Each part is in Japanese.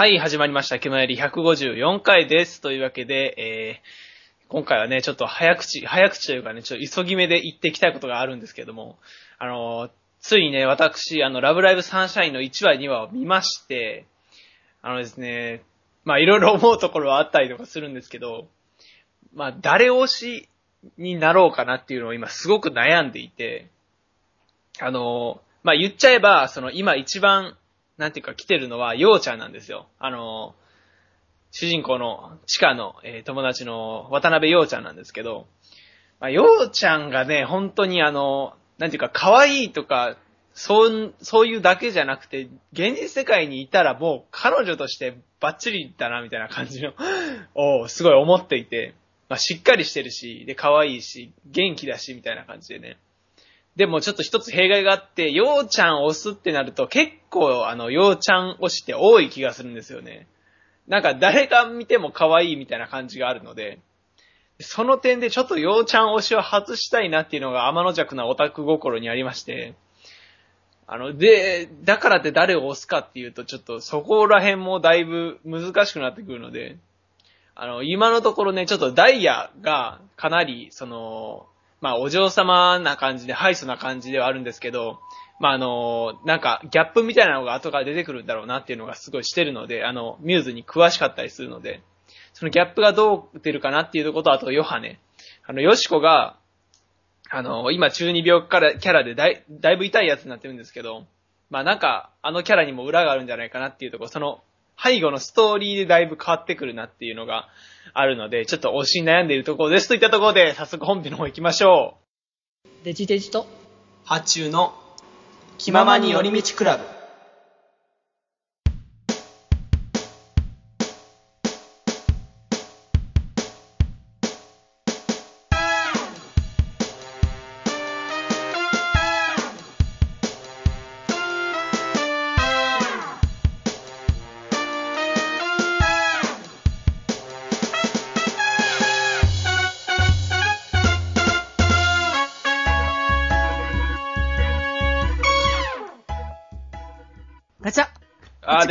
はい、始まりました。気まより154回です。というわけで、えー、今回はね、ちょっと早口、早口というかね、ちょっと急ぎ目で言っていきたいことがあるんですけども、あの、ついにね、私、あの、ラブライブサンシャインの1話、2話を見まして、あのですね、まあ、いろいろ思うところはあったりとかするんですけど、まあ、誰推しになろうかなっていうのを今すごく悩んでいて、あの、まあ、言っちゃえば、その今一番、なんていうか来てるのは、ようちゃんなんですよ。あの、主人公の地下の、えー友達の渡辺ようちゃんなんですけど、まあ、ようちゃんがね、本当にあの、なんていうか可愛いとか、そう、そういうだけじゃなくて、現実世界にいたらもう彼女としてバッチリだな、みたいな感じの、をすごい思っていて、まあ、しっかりしてるし、で、可愛いし、元気だし、みたいな感じでね。でもちょっと一つ弊害があって、ようちゃんを押すってなると結構あの、ようちゃん押して多い気がするんですよね。なんか誰が見ても可愛いみたいな感じがあるので、その点でちょっとようちゃん推しを外したいなっていうのが天の弱なオタク心にありまして、あの、で、だからって誰を押すかっていうと、ちょっとそこら辺もだいぶ難しくなってくるので、あの、今のところね、ちょっとダイヤがかなり、その、まあ、お嬢様な感じで、ハイソな感じではあるんですけど、まあ、あの、なんか、ギャップみたいなのが後から出てくるんだろうなっていうのがすごいしてるので、あの、ミューズに詳しかったりするので、そのギャップがどう出るかなっていうこと、あと、ヨハネ。あの、ヨシコが、あの、今中二病からキャラでだいだいぶ痛いやつになってるんですけど、まあなんか、あのキャラにも裏があるんじゃないかなっていうところ、その、背後のストーリーでだいぶ変わってくるなっていうのがあるので、ちょっと推しに悩んでいるところですといったところで、早速本編の方行きましょう。デジデジと、発注の気ままに寄り道クラブ。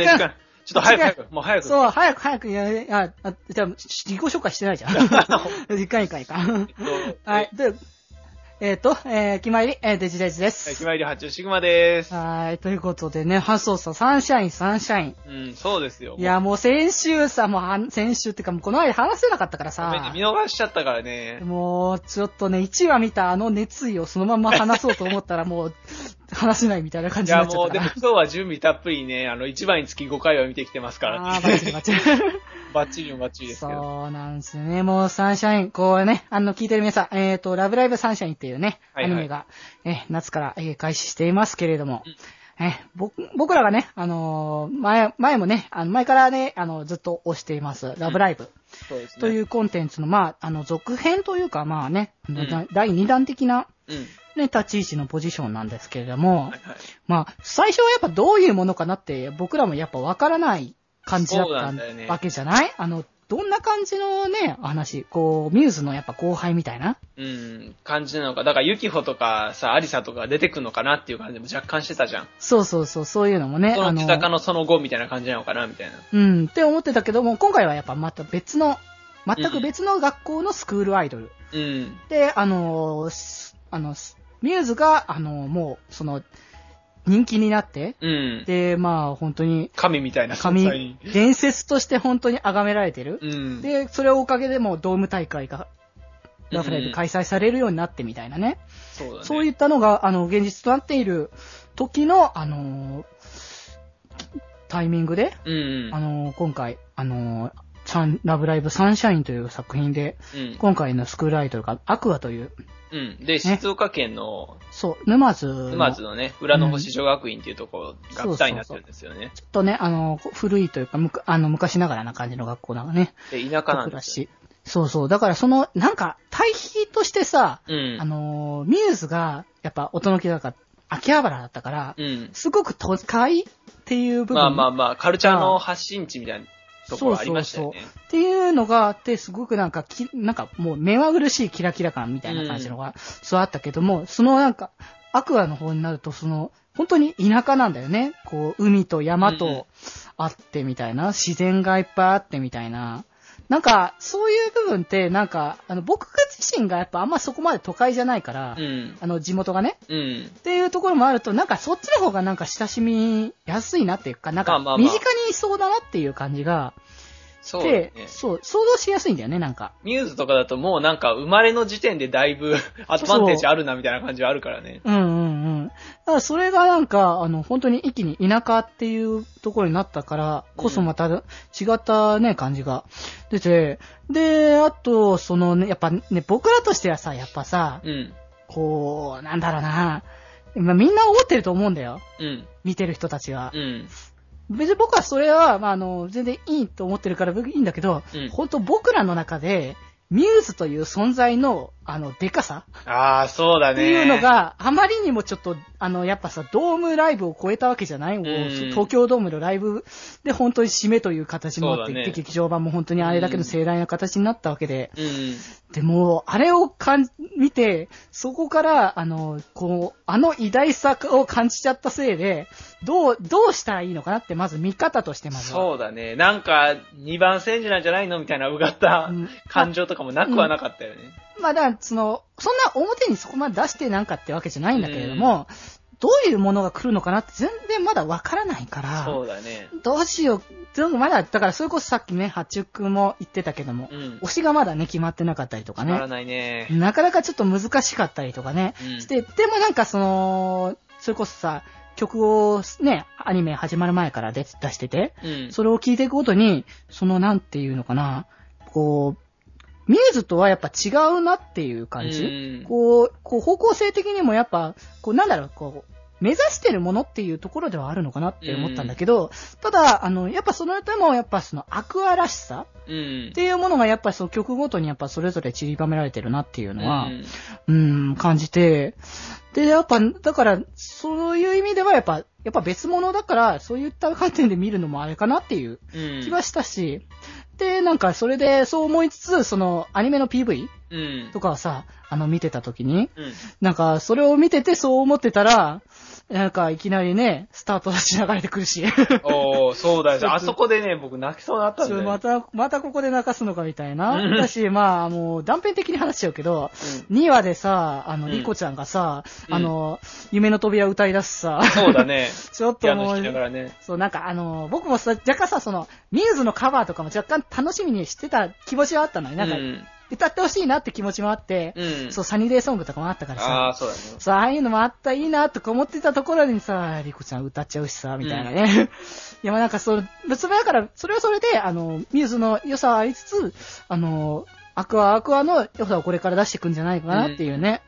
で、時間。ちょっと早く早く、もう早く。そう、早く早くやれ、あ、あ、じゃあ、自己紹介してないじゃん。いかんいかんいかん。はい、で、えっ、と、えー、決まり、えー、デジデジではい、す決。まり発注シグマです。はい、ということでね、発送さ、サンシャイン、サンシャイン。うん、そうですよ。いや、もう先週さ、もうはん、先週っていうか、もうこの間話せなかったからさ見、逃しちゃったからね。もう、ちょっとね、1話見たあの熱意をそのまま話そうと思ったら、もう、話せないみたいな感いや、じになっちゃもう、でもったから。今日は準備たっぷりね、あの、1番につき5回は見てきてますから、あー、バッチリバッチリ。バッチリもバッチリですけど。そうなんですよね。もうサンシャイン、こうね、あの、聞いてる皆さん、えっ、と、ラブライブサンシャインっていうね、はいはいアニメが、え夏から、えー開始していますけれども、うんえ僕、僕らがね、あのー前、前もね、あの、前からね、あの、ずっと推しています、ラブライブそうですね。というコンテンツの、まあ、あの、続編というか、まあね、んだ第2弾的な、うん。ね、立ち位置のポジションなんですけれども、はいはい。まあ、最初はやっぱどういうものかなって、僕らもやっぱわからない感じだったわけじゃない？あの、どんな感じのね、話、こう、ミューズのやっぱ後輩みたいな？うん、感じなのか。だから、ユキホとかさ、アリサとか出てくるのかなっていう感じも若干してたじゃん。そうそうそう、そういうのもね、そあの北のその後みたいな感じなのかなみたいな。うん、って思ってたけども、今回はやっぱまた別の、全く別の学校のスクールアイドル。うん。で、あのあの、すミューズが、あのーもう、その、人気になって、うん。で、まあ、本当に、神みたいな存在神に。、伝説として本当に崇められてる。うん。で、それをおかげでもうドーム大会が、ラフライブ開催されるようになってみたいなね。そうだね。そういったのが、あの、現実となっている時の、あのータイミングで、うん。あのー今回、あのーサンラブライブサンシャインという作品で、うん。今回のスクールアイドルがアクアという、うん。で、静岡県のそう、沼津の、沼津のね、裏の星女学院っていうところが舞台になってるんですよね。ちょっとね、あのー古いというか、むかあの、昔ながらな感じの学校だがね、で、田舎なんですよ。らしい。そうそう。だからその、なんか、対比としてさ、うん。あのーミューズが、やっぱ、音の木だから、秋葉原だったから、うん。すごく都会っていう部分。まあまあまあ、カルチャーの発信地みたいなところありましたよね。っていうのがあって、すごくなんかき、なんかもう目まぐるしいキラキラ感みたいな感じのが、そうあったけども、そのなんか、アクアの方になると、その、本当に田舎なんだよね。こう、海と山とあってみたいな、自然がいっぱいあってみたいな。なんか、そういう部分って、なんか、あの、僕自身がやっぱあんまそこまで都会じゃないから、うん。あの、地元がね。うん。っていうところもあると、なんかそっちの方がなんか親しみやすいなっていうか、なんか身近にいそうだなっていう感じがそうだねで、。そう、想像しやすいんだよね、なんか。ミューズとかだともうなんか生まれの時点でだいぶアドバンテージあるなみたいな感じはあるからね。うんうんうん。だからそれがなんか、あの、本当に一気に田舎っていうところになったからこそまた違ったね、感じが出て、で、あと、そのね、やっぱね、僕らとしてはさ、やっぱさ、うん。こう、なんだろうな、まあ、みんな思ってると思うんだよ。うん。見てる人たちはう。ん。別に僕はそれは、まあ、あの、全然いいと思ってるからいいんだけど、うん本当僕らの中で、ミューズという存在の、あの、デカさ？ああ、そうだね。っていうの、が、あまりにもちょっと、あの、やっぱさ、ドームライブを超えたわけじゃない、もう東京ドームのライブで本当に締めという形もあってね劇場版も本当にあれだけの盛大な形になったわけで、うん。でも、あれをかん、見て、そこから、あの、こう、あの偉大さを感じちゃったせいで、どう、どうしたらいいのかなって、まず見方としてまずは。そうだね。なんか、二番煎じなんじゃないの？みたいなうがったうん感情とかもなくはなかったよね。まあ、だから、その、そんな表にそこまで出してなんかってわけじゃないんだけれども、どういうものが来るのかなって全然まだわからないから、そうだね。どうしよう。でもまだ、だからそれこそさっきね、八中くんも言ってたけども、うん。推しがまだね、決まってなかったりとか決まらね、ないね。なかなかちょっと難しかったりとかね、うんして、でもなんかその、それこそさ、曲をね、アニメ始まる前から出出してて、うん。それを聞いていくごとに、そのなんていうのかな、こう、ミューズとはやっぱ違うなっていう感じ、うん。こう、こう方向性的にもやっぱ、こうなんだろう、こう、目指してるものっていうところではあるのかなって思ったんだけど、ただ、あの、やっぱそのでもやっぱそのアクアらしさうん。っ。ていうものがやっぱその曲ごとにやっぱそれぞれ散りばめられてるなっていうのは、うん。うん、感じて、で、やっぱ、だから、そういう意味ではやっぱ、やっぱ別物だから、そういった観点で見るのもあれかなっていううん。気はしたし、で、なんかそれでそう思いつつ、そのアニメの PV うん。とかをさ、あの見てた時に、うん。なんかそれを見ててそう思ってたら、なんかいきなりね、スタートダッシュ流れてくるし、おー、そうだよ。あそこでね、僕泣きそうになったんだよ。また、またここで泣かすのかみたいな。うんだし、まあ、もう断片的に話しちゃうけど、うん2話でさ、あの、うんリコちゃんがさ、うんあの、夢の扉歌い出すさ、そうだね。ちょっピともうね。そう、なんかあの、僕もさ、若干さ、その、ミューズのカバーとかも若干楽しみにしてた気持ちはあったのに、なんか、うん。歌ってほしいなって気持ちもあって、うん。そう、サニーデイソングとかもあったからああ、さ、そうだね。そう、ああいうのもあった、いいなとか思ってたところにさ、リコちゃん歌っちゃうしさ、みたいなね。いや、まあなんかそう、別にだから、それはそれで、あの、ミューズの良さはありつつ、あの、アクアアクアの良さをこれから出していくんじゃないかなっていうね。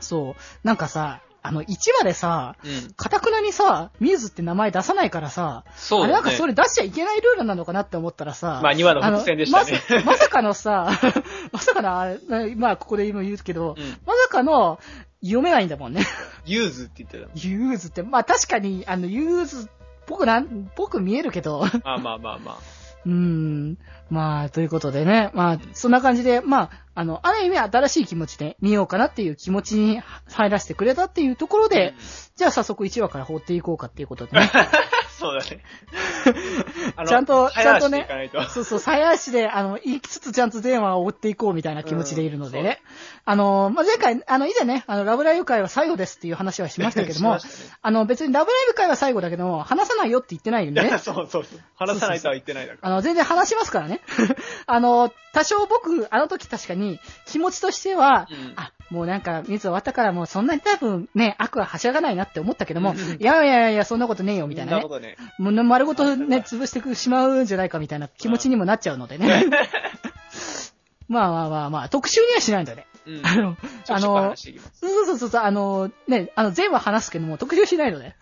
そう。なんかさ、あの、1話でさ、うん。かたくなにさ、ミューズって名前出さないからさ、そうだね。あれなんかそれ出しちゃいけないルールなのかなって思ったらさ、まあ、2話の伏線でしたね。まさ まさかのさ、まさかのあれ、まあここで今言うけど、うん。まさかの読めないんだもんね。ユーズって言ってた。ユーズって、まあ確かに、あの、ユーズっぽくなん、ぽく見えるけど、まあまあまあまあ。うーん。まあ、ということでね。まあ、そんな感じで、まあ、あの、ある意味新しい気持ちで見ようかなっていう気持ちに入らせてくれたっていうところで、じゃあ早速1話から放っていこうかっていうことでね。そうだね。ちゃんとちゃんとねそうそう、鞘足で、あの、言いつつちゃんと電話を追っていこうみたいな気持ちでいるのでね。あの、まあ、前回、あの、以前ね、あの、ラブライブ会は最後ですっていう話はしましたけども、ねあの、別にラブライブ会は最後だけども、話さないよって言ってないんでね。そうそうそう。話さないとは言ってないだから。あの、全然話しますからね。あの、多少僕、あの時確かに、気持ちとしては、うんあ、もうなんか、水終わったからもうそんなに多分ね、悪ははしゃがないなって思ったけども、うんいやいやいや、そんなことねえよ、みたいなね。もう丸ごとね、潰してしまうんじゃないかみたいな気持ちにもなっちゃうのでね。まあまあまあまあ、特集にはしないんだね。うん。あの、あの。そうそうそうそう、あの、ね、あの、全話話すけども、特集しないので。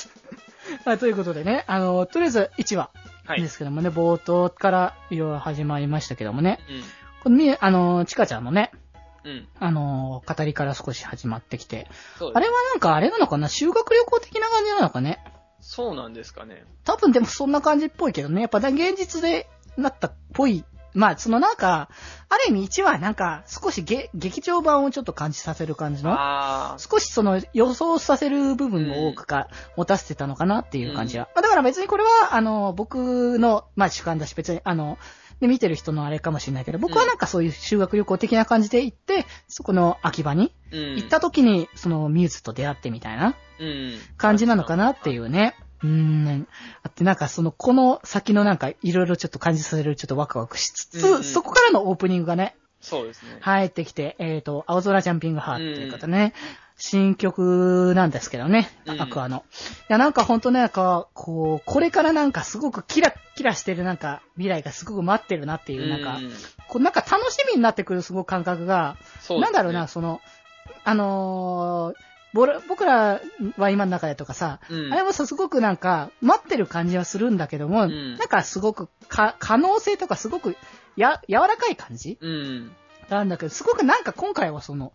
まあ、ということでね、あの、とりあえず1話はい。ですけどもね、冒頭からいろいろ始まりましたけどもね、うこのみ、あの、ちかちゃんのね、ん。うん。あの、語りから少し始まってきて、あれはなんかあれなのかな？修学旅行的な感じなのかね？そうなんですかね。多分でもそんな感じっぽいけどね、やっぱね現実でなったっぽい。まあ、そのなんか、ある意味1はなんか、少しげ劇場版をちょっと感じさせる感じの、あ少しその予想させる部分を多くか、持たせてたのかなっていう感じは。まあだから別にこれは、あの、僕の、まあ主観だし、別に、あの、で、見てる人のあれかもしれないけど、僕はなんかそういう修学旅行的な感じで行って、そこの秋葉に。行った時に、そのミューズと出会ってみたいなうん。感じなのかなっていうね。うーん。あってなんかその、この先のなんかいろいろちょっと感じさせるちょっとワクワクしつつ、うんうんそこからのオープニングがね、そうですね。入ってきて、えっ、と、青空ジャンピングハートという方ね、新曲なんですけどね、うん。アクアの。いや、なんかほんとね、なんか、こう、これからなんかすごくキラキラしてるなんか未来がすごく待ってるなっていう、なんか、うん。こうなんか楽しみになってくるすごく感覚が、ね。なんだろうな、その、あのーぼら僕らは今の中でとかさ、うん。あれもさ、すごくなんか、待ってる感じはするんだけども、ん。なんかすごくか、可能性とかすごく、や、柔らかい感じうん。なんだけど、すごくなんか今回はその、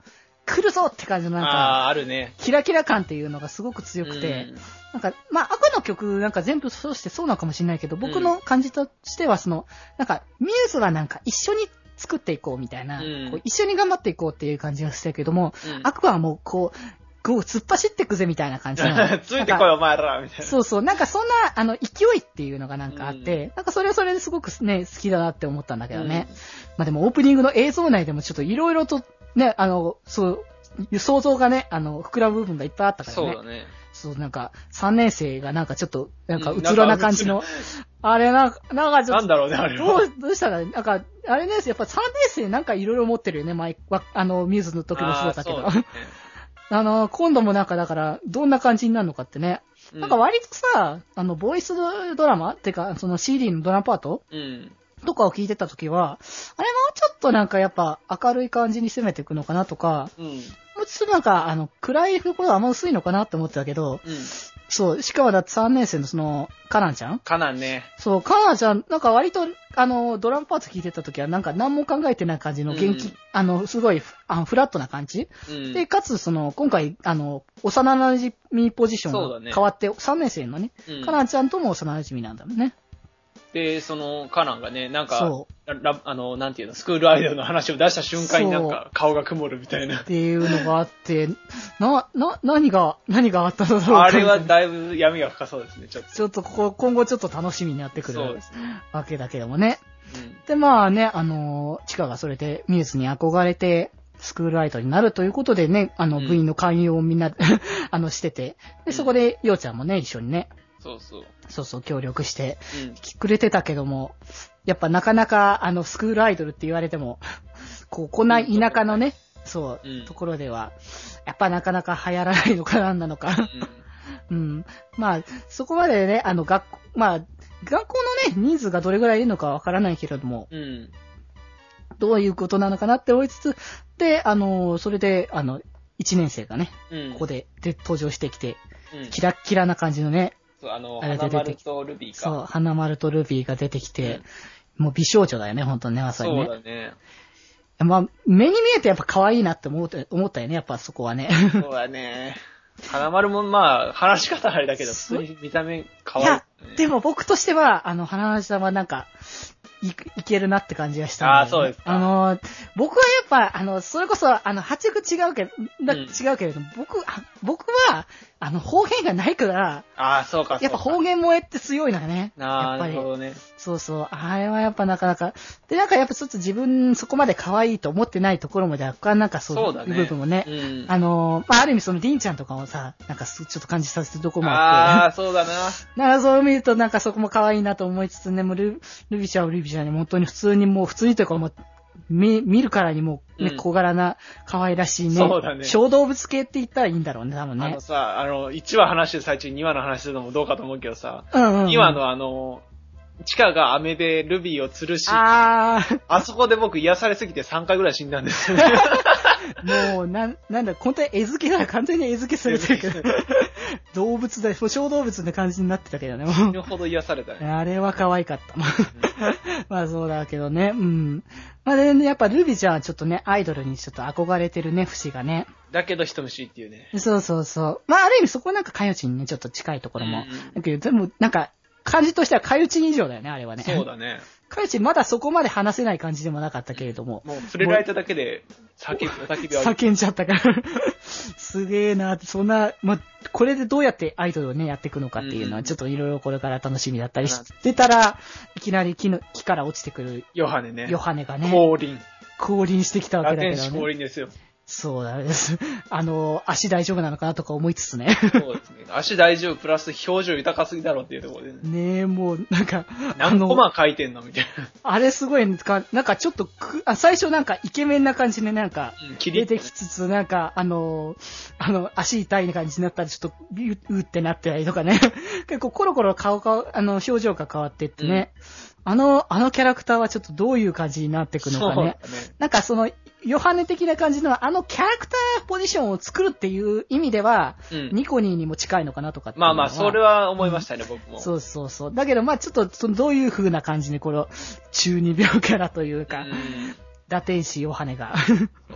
来るぞって感じのなんか、ああるね。キラキラ感っていうのがすごく強くて、なんか、まあ、赤の曲なんか全部そうしてそうなのかもしれないけど、僕の感じとしては、その、なんか、ミューズはなんか一緒に作っていこうみたいな、うん。こう一緒に頑張っていこうっていう感じがしたけども、うん、うんアクアはもうこう、こう突っ走ってくぜみたいな感じの。ついてこいお前らみたいな。そうそう、なんかそんな、あの、勢いっていうのがなんかあって、なんかそれはそれですごくね、好きだなって思ったんだけどね。まあでもオープニングの映像内でもちょっといろいろと、ね、あの、そう、想像がね、あの、膨らむ部分がいっぱいあったからね。そうだね。そう、なんか、3年生がなんかちょっと、なんかうつろな感じの、あれなんか、なんかちょっと、なんだろうね、あれどは。う、どうしたら、なんか、あれね、やっぱ3年生なんかいろいろ持ってるよね、前、わあの、ミューズの時もそうだけど。あの、今度もなんかだから、どんな感じになるのかってね。うなんか割とさ、あの、ボイスドラマってか、その CD のドラマパートうん。とかを聞いてた時は、あれもうちょっとなんかやっぱ明るい感じに攻めていくのかなとか、うん。もうちょっとなんか、あの、暗いところはあんま薄いのかなって思ってたけど、うん。そう、しかもだって3年生のその、カナンちゃん？かなんね。そう、カナンちゃん、なんか割と、あの、ドラムパーツ聞いてた時はなんか何も考えてない感じの元気、うんあの、すごいフあのフラットな感じ？うん。で、かつ、その、今回、あの、幼馴染ポジションが変わって、3年生のね、うんカナンちゃんとも幼馴染なんだろうね。で、その、カナンがね、なんかそ、ララあの、なんていうの、スクールアイドルの話を出した瞬間になんそか、顔が曇るみたいなっ。ていうのがあって、な、な、何が、何があったのだろうかあれはだいぶ闇が深そうですね、ちょっと。ちょっとここ、今後ちょっと楽しみになってくる。わけだけどもね。うんで、まあね、あの、チカがそれでミューズに憧れて、スクールアイドルになるということでね、あの、うん部員の勧誘をみんな、あの、してて、で、そこで、ようちゃんもね、一緒にね、そうそう。そうそう、協力してうん。くれてたけども、やっぱなかなか、あの、スクールアイドルって言われても、こう、こんな田舎のね、そう、うんところでは、やっぱなかなか流行らないのかなんなのか。うん うん。まあ、そこまでね、あの、学校、まあ、学校のね、人数がどれぐらいいるのかわからないけれども、うん。どういうことなのかなって思いつつ、で、あの、それで、あの、1年生がね、うん。ここで、で、登場してきて、うん、キラッキラな感じのね、そう、あの、あれで花出てき丸とルビーか。そう、花丸とルビーが出てきて、もう美少女だよね、本当にね、まさにそうね。だね。まあ、目に見えてやっぱ可愛いなって思って、思ったよね、やっぱそこはね。そうだね。花丸もまあ、話し方あれだけど、普通に見た目可愛い、いや、でも僕としては、あの、花梨さんはなんか、い、いけるなって感じがしたねあーそうですかあの、僕はやっぱ、あの、それこそ、あの、八区違うけど、違うけれども、僕、あ僕は、あの、方言がないから、ああ、そうか。やっぱ方言萌えって強いのよね。やなっぱり。るほどね。そうそう。あれはやっぱなかなか。で、なんかやっぱちょっと自分そこまで可愛いと思ってないところも若干なんかそう。いう部分もね。うん。あの、まあ、ある意味そのりんちゃんとかもさ、なんかすちょっと感じさせてるところもあって。ああ、そうだな。なんかそう見るとなんかそこも可愛いなと思いつつね、もうルルビちゃんはルビちゃんに本当に普通にもう普通にというかもう、見、見るからにもうね、うん小柄な可愛らしいね。そうだね小動物系って言ったらいいんだろうね、多分ねあの。さ、あの、1話話してる最中に2話の話するのもどうかと思うけどさ、うんうん、うん。2話のあの、チカが飴でルビーを吊るし、ああー、そこで僕癒されすぎて3回ぐらい死んだんですよ。もう、なん、なんだ、本当に絵付けだ、完全に絵付けされてるけど。動物だよ、小動物って感じになってたけどね、も死ぬほど癒されたう。ね。あれは可愛かった。まあそうだけどね、うん。まあで、ね、やっぱルビちゃんはちょっとね、アイドルにちょっと憧れてるね、節がね。だけど人見知りっていうね。そうそうそう。まあある意味そこなんかかよちにね、ちょっと近いところも。うんだけど、でもなんか、感じとしては、かゆち以上だよね、あれはね。そうだね。かゆちまだそこまで話せない感じでもなかったけれども。もう触れられただけで、叫び、お叫。叫んじゃったから。すげえなそんな、まあ、これでどうやってアイドルをね、やっていくのかっていうのは、うんちょっといろいろこれから楽しみだったりしてたら、いきなり木の、木から落ちてくるヨハネね。ヨハネがね、降臨。降臨してきたわラけだけどね。降臨ですよ。そうだです。あの、足大丈夫なのかなとか思いつつね。そうですね。足大丈夫、プラス表情豊かすぎだろっていうところでね。ねえ、もう、なんか、あ何コの、マ書いてんのみたいあれすごい、なんか、なんかちょっとく、あ、最初なんかイケメンな感じでなんか、出てきつつ、なんか、あの、あの、足痛いな感じになったら、ちょっと、ビュッ、うってなってたりとかね。結構、コロコロ顔が、あの、表情が変わってってね。あの、あのキャラクターはちょっとどういう感じになっていくのかね。ね。なんかその、ヨハネ的な感じの、あのキャラクターポジションを作るっていう意味では、うん。ニコニーにも近いのかなとかまあまあ、それは思いましたね、僕も。そうそうそう。だけど、まあちょっと、そのどういう風な感じに、この、中二病キャラというか、ラテンシーヨハネが。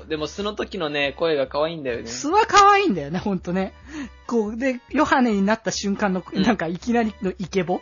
うん。でも、その時のね、声が可愛いんだよね。素は可愛いんだよね、ほんとね。こう、で、ヨハネになった瞬間の、うんなんかいきなりのイケボ。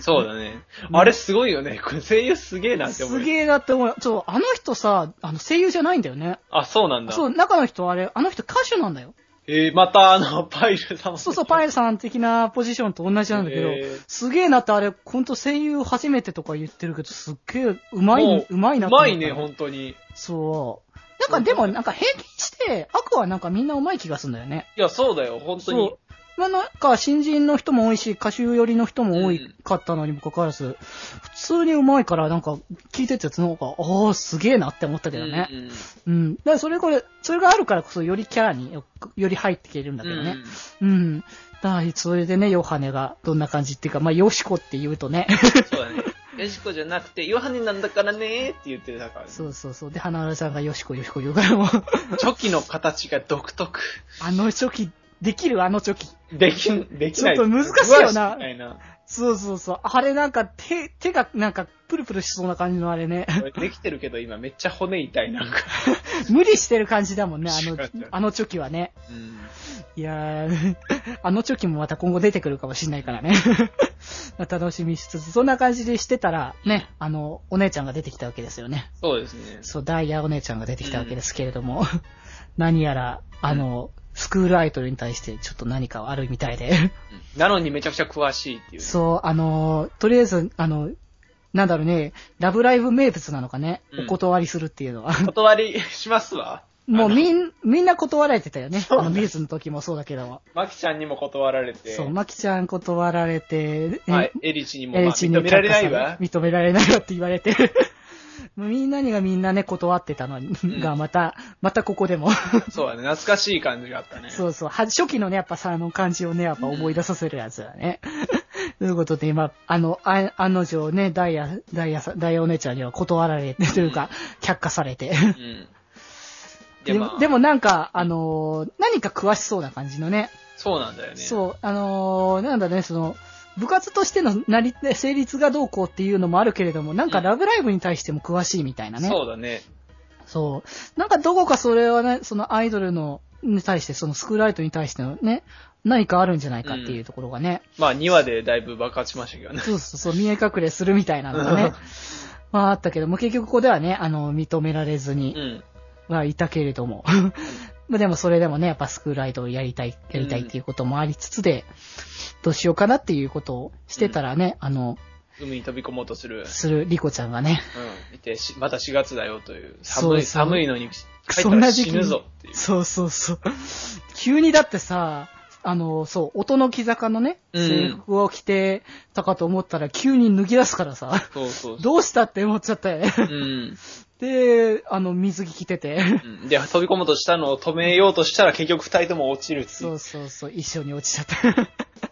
そうだね。あれすごいよね。これ声優すげえなって思う。すげえなって思う。そう、あの人さ、あの声優じゃないんだよね。あ、そうなんだ。そう、中の人あれ、あの人歌手なんだよ。えー、またあの、パイルさんもそうそう、パイルさん的なポジションと同じなんだけど、へーすげえなってあれ、ほんと声優初めてとか言ってるけど、すっげえ、うまい、もうまいなうって思ったまいね、本当に。そう。なんかでも、なんか平均して、アクはなんかみんなうまい気がするんだよね。いや、そうだよ、本当に。まあ、なんか新人の人も多いし、歌手寄りの人も多いかったのにもかかわらず、普通にうまいから、なんか聞いてて、なんか、ああ、すげえなって思ったけどね。うんうんうん。だからそれこれ、それがあるからこそよりキャラによより入っていけるんだけどね。うん。だから、それでね、ヨハネがどんな感じっていうか、まあ、ヨシコって言うとね。そうだね。ヨシコじゃなくて、ヨハネなんだからねーって言ってたからね。そうそうそう。で、花浦さんがヨシコ、ヨシコ言うからもう、チョキの形が独特。あのチョキ、できるあのチョキ。できん、できない。ちょっと難しいよなな。そうそうそう。あれなんか手、手がなんかプルプルしそうな感じのあれね。できてるけど、今めっちゃ骨痛い、なんか。無理してる感じだもんね、あのあのチョキはね。うん。いやー、あのチョキもまた今後出てくるかもしんないからね。まあ楽しみしつつ、そんな感じでしてたら、ね、あの、お姉ちゃんが出てきたわけですよね。そうですね。そう、ダイヤお姉ちゃんが出てきたわけですけれども、何やら、あの、スクールアイドルに対してちょっと何かあるみたいで。うんなのにめちゃくちゃ詳しいっていう。そう、あの、とりあえず、あの、なんだろうね、ラブライブ名物なのかね、うんお断りするっていうのは。断りしますわ。もうみん、みんな断られてたよね。あの、ミューズの時もそうだけども。マキちゃんにも断られて。そう、マキちゃん断られて、はい、エリチにも、まあ、エリチに認められないわ。認められないわって言われて。みんなにがみんなね、断ってたのが、また、またここでも。そうだね、懐かしい感じがあったね。そうそう。は初期のね、やっぱさ、あの感じをね、やっぱ思い出させるやつだね。ということで、今、あの、あ案の定ね、ダイヤ、ダイヤさ、ダイヤお姉ちゃんには断られて、というか、却下されて。うん。でまあでもなんか、あのー何か詳しそうな感じのね。そうなんだよね。そう、あのーなんだね、その、部活としてのなり、成立がどうこうっていうのもあるけれども、なんかうんラブライブに対しても詳しいみたいなね。そうだね。そう。なんかどこかそれはね、そのアイドルの、に対して、そのスクールアイドルに対してのね、何かあるんじゃないかっていうところがね、まあ、2話でだいぶ爆発しましたけどね。そうそうそう、見え隠れするみたいなのがね、まああったけども、結局ここではね、あの、認められずにうん。はいたけれども、まあでもそれでもね、やっぱスクールアイドルやりたい、やりたいっていうこともありつつで、どうしようかなっていうことをしてたらね、あの、海に飛び込もうとする。するリコちゃんがね、うん。見て、しまた4月だよという。寒い、そうそう寒いのに、帰ったそんな時期死ぬぞっていう。そうそうそう。急にだってさ、あの、そう、音の木坂のね、うん制服を着てたかと思ったら急に脱ぎ出すからさ、そうそうそどうしたって思っちゃったよね。う。うん。で、あの、水着着てて、うんで、飛び込もうとしたのを止めようとしたら結局二人とも落ちるっていそうう。そうそう、一緒に落ちちゃった。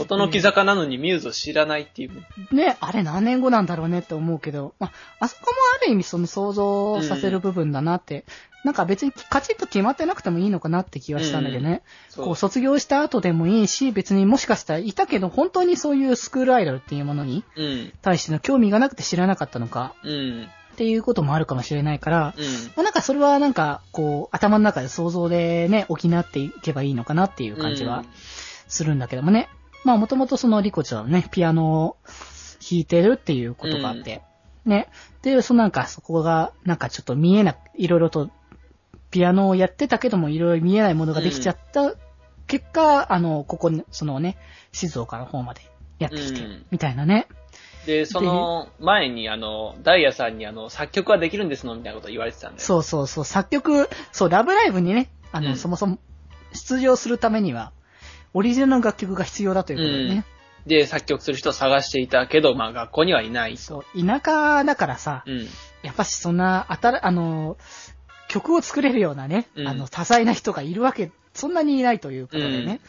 音の木坂なのにミューズを知らないっていうね。ね、あれ何年後なんだろうねって思うけど、まあ、あそこもある意味その想像させる部分だなって、なんか別にカチッと決まってなくてもいいのかなって気はしたんだけどね。そうこう卒業した後でもいいし、別にもしかしたらいたけど、本当にそういうスクールアイドルっていうものにうん。対しての興味がなくて知らなかったのかうん。っていうこともあるかもしれないから、うん。まあ、なんかそれはなんかこう頭の中で想像でね、補っていけばいいのかなっていう感じはするんだけどもね。まあもともとそのリコちゃんはね、ピアノを弾いてるっていうことがあって、ね。で、そのなんかそこが、なんかちょっと見えな、いろいろと、ピアノをやってたけども、いろいろ見えないものができちゃった結果、あの、ここに、そのね、静岡の方までやってきてうん、みたいなね。で、その前に、あの、ダイヤさんに、あの、作曲はできるんですのみたいなこと言われてたんで。そうそうそう、作曲、そう、ラブライブにね、あの、うんそもそも出場するためには、オリジナルの楽曲が必要だということでね。で、作曲する人を探していたけど、まあ、学校にはいない。そう、田舎だからさ、うん。やっぱしそんな、あたら、あの、曲を作れるようなね、うんあの、多彩な人がいるわけ、そんなにいないということでね。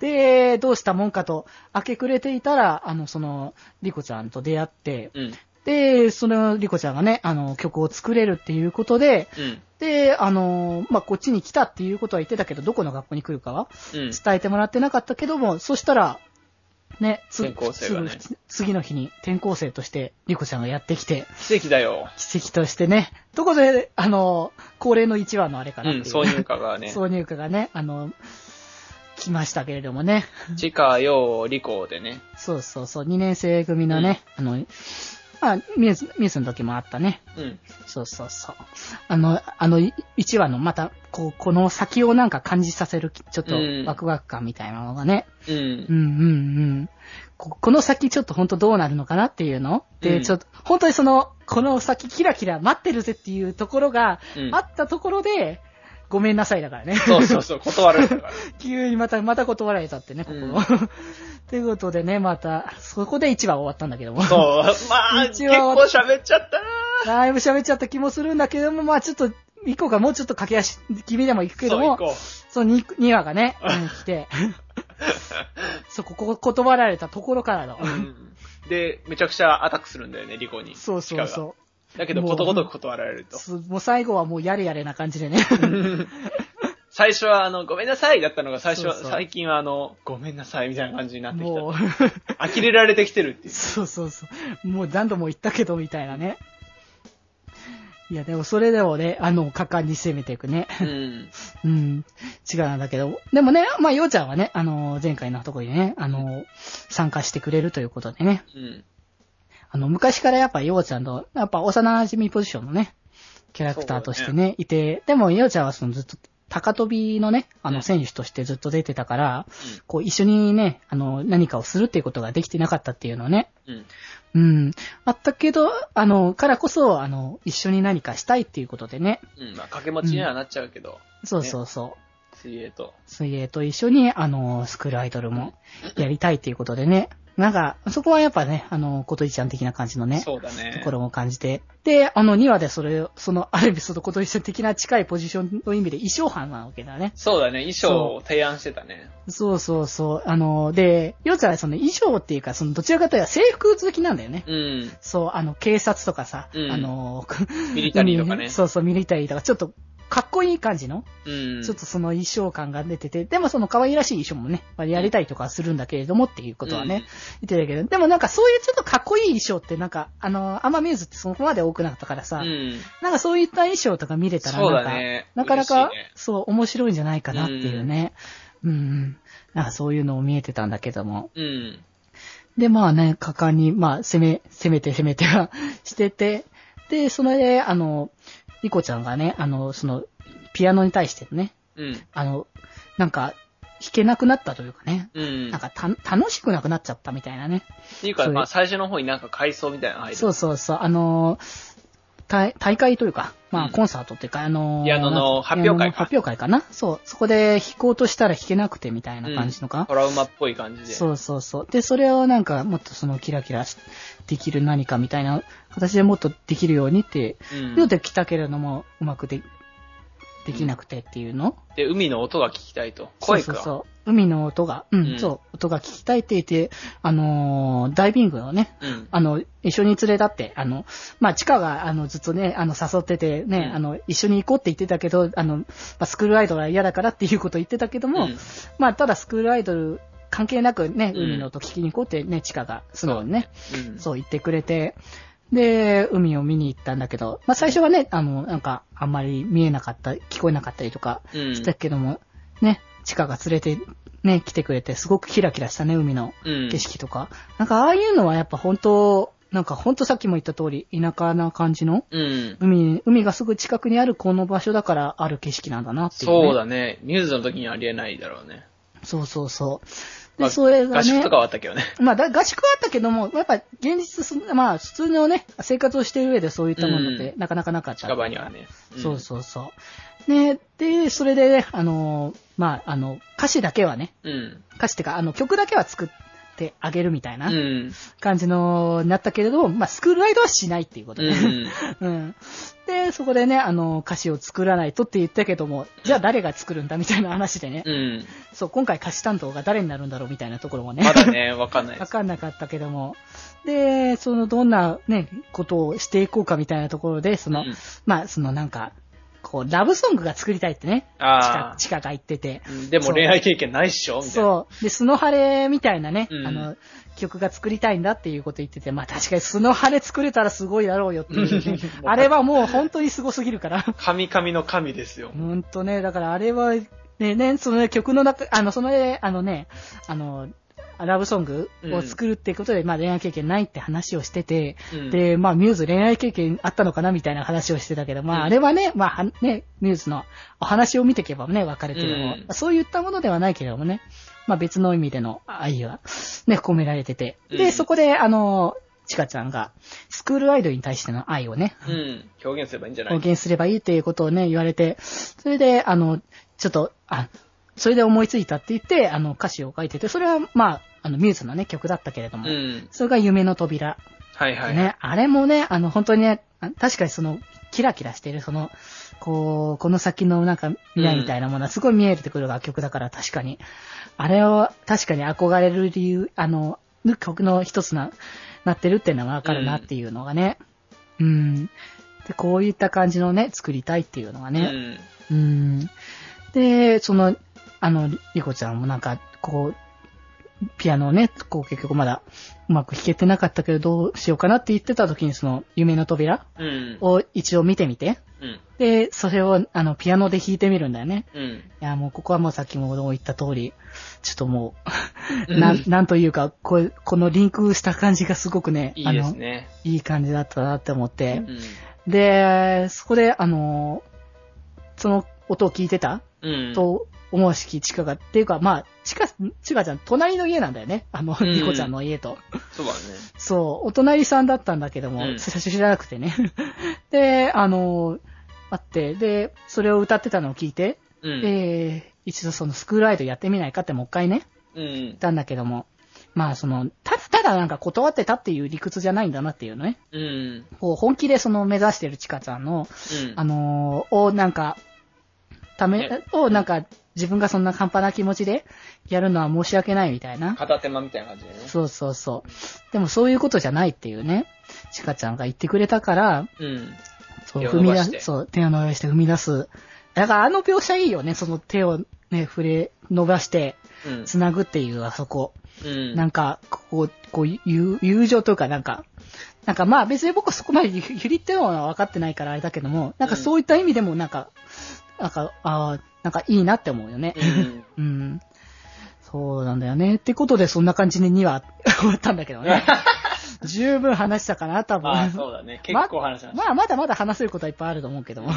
で、どうしたもんかと、明け暮れていたら、あの、その、リコちゃんと出会って、うん。で、そのリコちゃんがね、あの、曲を作れるっていうことで、うん。で、あの、まあ、こっちに来たっていうことは言ってたけど、どこの学校に来るかはうん。伝えてもらってなかったけども、そしたら、ね、つ転校生がねすぐ次の日に転校生としてリコちゃんがやってきて、奇跡だよ。奇跡としてね、どこで、あの、恒例の1話のあれかなう。うん、挿入歌がね。挿入歌がね、あの、来ましたけれどもね。地下、陽、理工でね。そうそうそう、2年生組のね、あの、まあ、ミューズ、ミューズの時もあったね。うん。そうそうそう。あの、あの、1話のまた、こう、この先をなんか感じさせる、ちょっとうんワクワク感みたいなのがね。うんうん。うんうんここの先ちょっと本当どうなるのかなっていうの？で、うんちょっと、本当にその、この先キラキラ待ってるぜっていうところがうんあったところで、ごめんなさいだからね。そうそうそう、断られたから。急にまた、また断られたってね、ここうんの。ということでね、また、そこで1話終わったんだけども。そう、まあ、結構喋っちゃったなだいぶ喋っちゃった気もするんだけども、まあちょっと、行こうか、もうちょっと駆け足、君でも行くけども、その 2, 2話がね、うん来て、そこ、ここ断られたところからの。う。うん。で、めちゃくちゃアタックするんだよね、リコに。そうそうう。そう。だけど、ことごとく断られると。すもう最後はもうやれやれな感じでね。最初は、あの、ごめんなさいだったのが、最初は、そうそう最近は、あの、ごめんなさいみたいな感じになってきもう、た。呆れられてきてるっていう。そうそうそう。もう何度も言ったけど、みたいなね。いや、でもそれでもね、あの、果敢に攻めていくね。うん。うん。違うんだけど。でもね、まあ、ようちゃんはね、あの、前回のところにね、あの、参加してくれるということでね。うん。あの、昔からやっぱようちゃんと、やっぱ幼馴染ポジションのね、キャラクターとしてね、いて、でもようちゃんはそのずっと、高跳びのね、あの、うん選手としてずっと出てたから、こう、一緒にね、あの、何かをするっていうことができてなかったっていうのはね、うん。うん。あったけど、あの、からこそ、あの、一緒に何かしたいっていうことでね。うん。まあ、掛け持ちにはなっちゃうけど、そうそうそう。水泳と。水泳と一緒に、あの、スクールアイドルもやりたいっていうことでね。なんか、そこはやっぱね、あの、こといちゃん的な感じのね、そうだね。ところも感じて。で、あの、2話でそれ、その、ある意味そのこといちゃん的な近いポジションの意味で衣装班なわけだね。そうだね。衣装を提案してたね。そうそうそう。あの、で、ようちゃんはその衣装っていうか、その、どちらかというと制服好きなんだよね。うん。そう、あの、警察とかさ、うんあの、ミリタリーとかね。そうそう、ミリタリーとか、ちょっと、かっこいい感じの、うん。ちょっとその衣装感が出てて、でもその可愛らしい衣装もね、まあやりたいとかするんだけれどもっていうことはね、言ってたけど、でもなんかそういうちょっとかっこいい衣装ってなんか、あの、アマミューズってそこまで多くなかったからさ、うん。なんかそういった衣装とか見れたらなんか、だね。なかなか、ねそう、面白いんじゃないかなっていうね。うん、うん。なんかそういうのも見えてたんだけども。うん。で、まあね、果敢に、まあ、攻め、攻めて攻めてはしてて、で、それで、あの、リコちゃんがね、あの、その、ピアノに対してね、うん。あの、なんか、弾けなくなったというかね、うん。なんかた、楽しくなくなっちゃったみたいなね。っていうか、まあ、最初の方になんか階層みたいなの入る。そうそうそう、あのー大大会というか、まあ、うんコンサートっていうか、あのーピアノの発表会か発表会かな？そう、そこで弾こうとしたら弾けなくてみたいな感じのか、トラウマっぽい感じで。そうそうそう。で、それをなんか、もっとそのキラキラしできる何かみたいな形でもっとできるようにって、うん言うてきたけれども、うまくで、できなくてっていうの、で、海の音が聞きたいと。声か。そうそうそう。海の音が、うん、うんそう、音が聞きたいって言って、あのーダイビングをね、うん。あの、一緒に連れ立って、あの、まあ、チカが、あの、ずっとね、あの、誘っててね、うんあの、一緒に行こうって言ってたけど、あの、まあ、スクールアイドルは嫌だからっていうことを言ってたけども、うんまあ、ただスクールアイドル関係なくね、うん海の音聞きに行こうってね、チカが素直にね、うん。そう言ってくれて、で、海を見に行ったんだけど、まあ、最初はね、あの、なんか、あんまり見えなかった、聞こえなかったりとかうん。したけども、ね、チカが連れて、ね、来てくれて、すごくキラキラしたね、海のうん。景色とか。なんかああいうのはやっぱ本当、なんか本当さっきも言った通り、田舎な感じの、うん。海、海がすぐ近くにあるこの場所だからある景色なんだなっていう、ね。そうだね。ニュースの時にはありえないだろうね。そうそうそう。で、まあそれがね。合宿とかはあったけどね。まあ、だ合宿はあったけども、やっぱ現実す、まあ、普通のね、生活をしている上でそういったものってうなかなかなかった。近場にはね。んそうそうそう。ね、で、それでね、あのー、まあ、あの、歌詞だけはね、うん。歌詞ってか、あの、曲だけは作ってあげるみたいなうん。感じの、なったけれども、まあ、スクールライドはしないっていうことうね。ん。うん。で、そこでね、あの、歌詞を作らないとって言ったけども、じゃあ誰が作るんだみたいな話でね、うん。そう、今回歌詞担当が誰になるんだろうみたいなところもね。まだね、わかんないでわす。かんなかったけども。で、その、どんなね、ことをしていこうかみたいなところで、その、うんまあ、そのなんか、こう、ラブソングが作りたいってね、ああチカ、が言ってて。うんでも恋愛経験ないっしょみたいな。そう。で、スノハレみたいなね、うんあの、曲が作りたいんだっていうこと言ってて、まあ確かにスノハレ作れたらすごいだろうよっていう、ね あれはもう本当にすごすぎるから。神々の神ですよ。ほんとね、だからあれは、ね、ね、そのね、曲の中、あの、そのね、あのね、あの、ラブソングを作るっていうことで、まあ恋愛経験ないって話をしてて、うん、で、まあミューズ恋愛経験あったのかなみたいな話をしてたけど、まうん。ああれはね、まあはね、ミューズのお話を見ていけばね、わかるけども、うん。そういったものではないけれどもね、まあ別の意味での愛がね、込められてて、で、うん。そこで、あの、チカちゃんが、スクールアイドルに対しての愛をね、うん。表現すればいいんじゃない？表現すればいいっていうことをね、言われて、それで、あの、ちょっと、あ、それで思いついたって言って、あの、歌詞を書いてて、それは、まあ、あの、ミューズのね、曲だったけれども、うん。それが夢の扉。はいはい。ね、あれもね、あの、本当にね、あ確かにその、キラキラしてる、その、こう、この先のなんか未来みたいなものはすごい見えてくる楽曲だから、確かに。あれを、確かに憧れる理由、あの、曲の一つな、なってるっていうのがわかるなっていうのがね。うん。で、こういった感じのね、作りたいっていうのがね。うん。うん。で、その、あの、りりこちゃんもなんか、こう、ピアノをね、こう結局まだうまく弾けてなかったけどどうしようかなって言ってた時にその夢の扉うん。を一応見てみて、うん。で、それをあのピアノで弾いてみるんだよね。うん。いや、もうここはもうさっきも言った通り、ちょっともう、うんなん、なんというか、こうこのリンクした感じがすごくね、いいですね。いい感じだったなって思ってう、ん。で、そこで、あの、その音を聞いてたうん。と思うしき、チカが、っていうか、まあ、チカ、チカちゃん、隣の家なんだよね。あの、うんリコちゃんの家と。そうだね。そう、お隣さんだったんだけども、うん最初知らなくてね。で、あの、あって、で、それを歌ってたのを聞いて、うん。で、一度そのスクールアイドルやってみないかってもう一回ね、うん言っ。たんだけども、まあその、ただただなんか断ってたっていう理屈じゃないんだなっていうのね。うん。こう本気でその目指してるチカちゃんの、うん。あのーをなんか、ためね、をなんか、自分がそんな半端な気持ちでやるのは申し訳ないみたいな。片手間みたいな感じでね。そうそうそう。でもそういうことじゃないっていうね、チカちゃんが言ってくれたから、うん。そう、踏み出す、そう、手を伸ばして踏み出す。だからあの描写いいよね、その手をね、触れ、伸ばして、うん。繋ぐっていうあそこ。うん。なんか、こう、こう、友友情というかなんか、なんかまあ別に僕はそこまでゆ ゆりっていうのは分かってないからあれだけども、なんかそういった意味でもなんか、なんか、ああ、なんかいいなって思うよね。うん。うん。そうなんだよね。ってことでそんな感じに2話終わったんだけどね。十分話したかな、多分。まあ、そうだね。結構話しました。まあまだまだ話せることはいっぱいあると思うけども。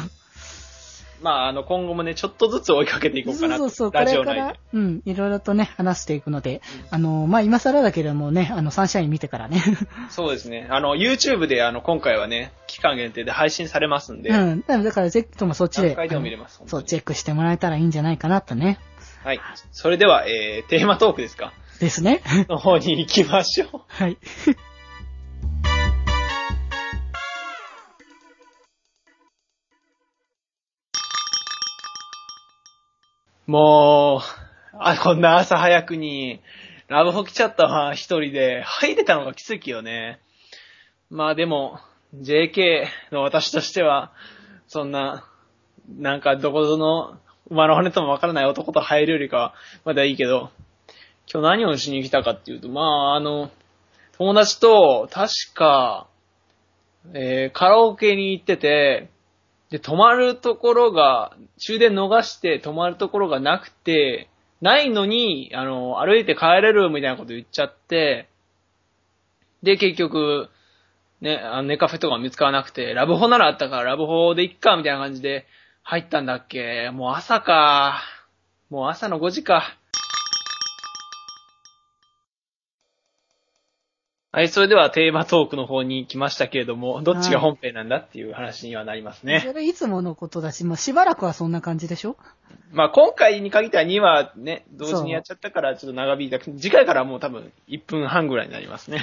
まあ、あの、今後もね、ちょっとずつ追いかけていこうかなと。そうそうそう、こラジれからうん、いろいろとね、話していくので、あの、まあ今更だけれどもね、あの、サンシャイン見てからね。そうですね。あの、YouTube で、あの、今回はね、期間限定で配信されますんで、うん。だからぜひともそっちで。何回でも見れますそう、チェックしてもらえたらいいんじゃないかなとね。はい。それでは、えー、テーマトークですか？ですね。の方に行きましょう。はい。もう、あ、こんな朝早くに、ラブホ来ちゃったわ、一人で。入れたのが奇跡よね。まあでも、JK の私としては、そんな、なんかどこぞの馬の骨ともわからない男と入るよりかは、まだいいけど、今日何をしに来たかっていうと、まああの、友達と、確か、えーカラオケに行ってて、で、泊まるところが、終電逃して泊まるところがなくて、ないのに、あの、歩いて帰れるみたいなこと言っちゃって、で、結局、ね、あのネカフェとか見つからなくて、ラブホならあったからラブホで行っか、みたいな感じで入ったんだっけもう朝か。もう朝の5時か。はい、それではテーマトークの方に来ましたけれども、どっちが本編なんだっていう話にはなりますね。それいつものことだし、まあ、しばらくはそんな感じでしょ？まあ今回に限っては2話ね、同時にやっちゃったからちょっと長引いた。次回からはもう多分1分半ぐらいになりますね。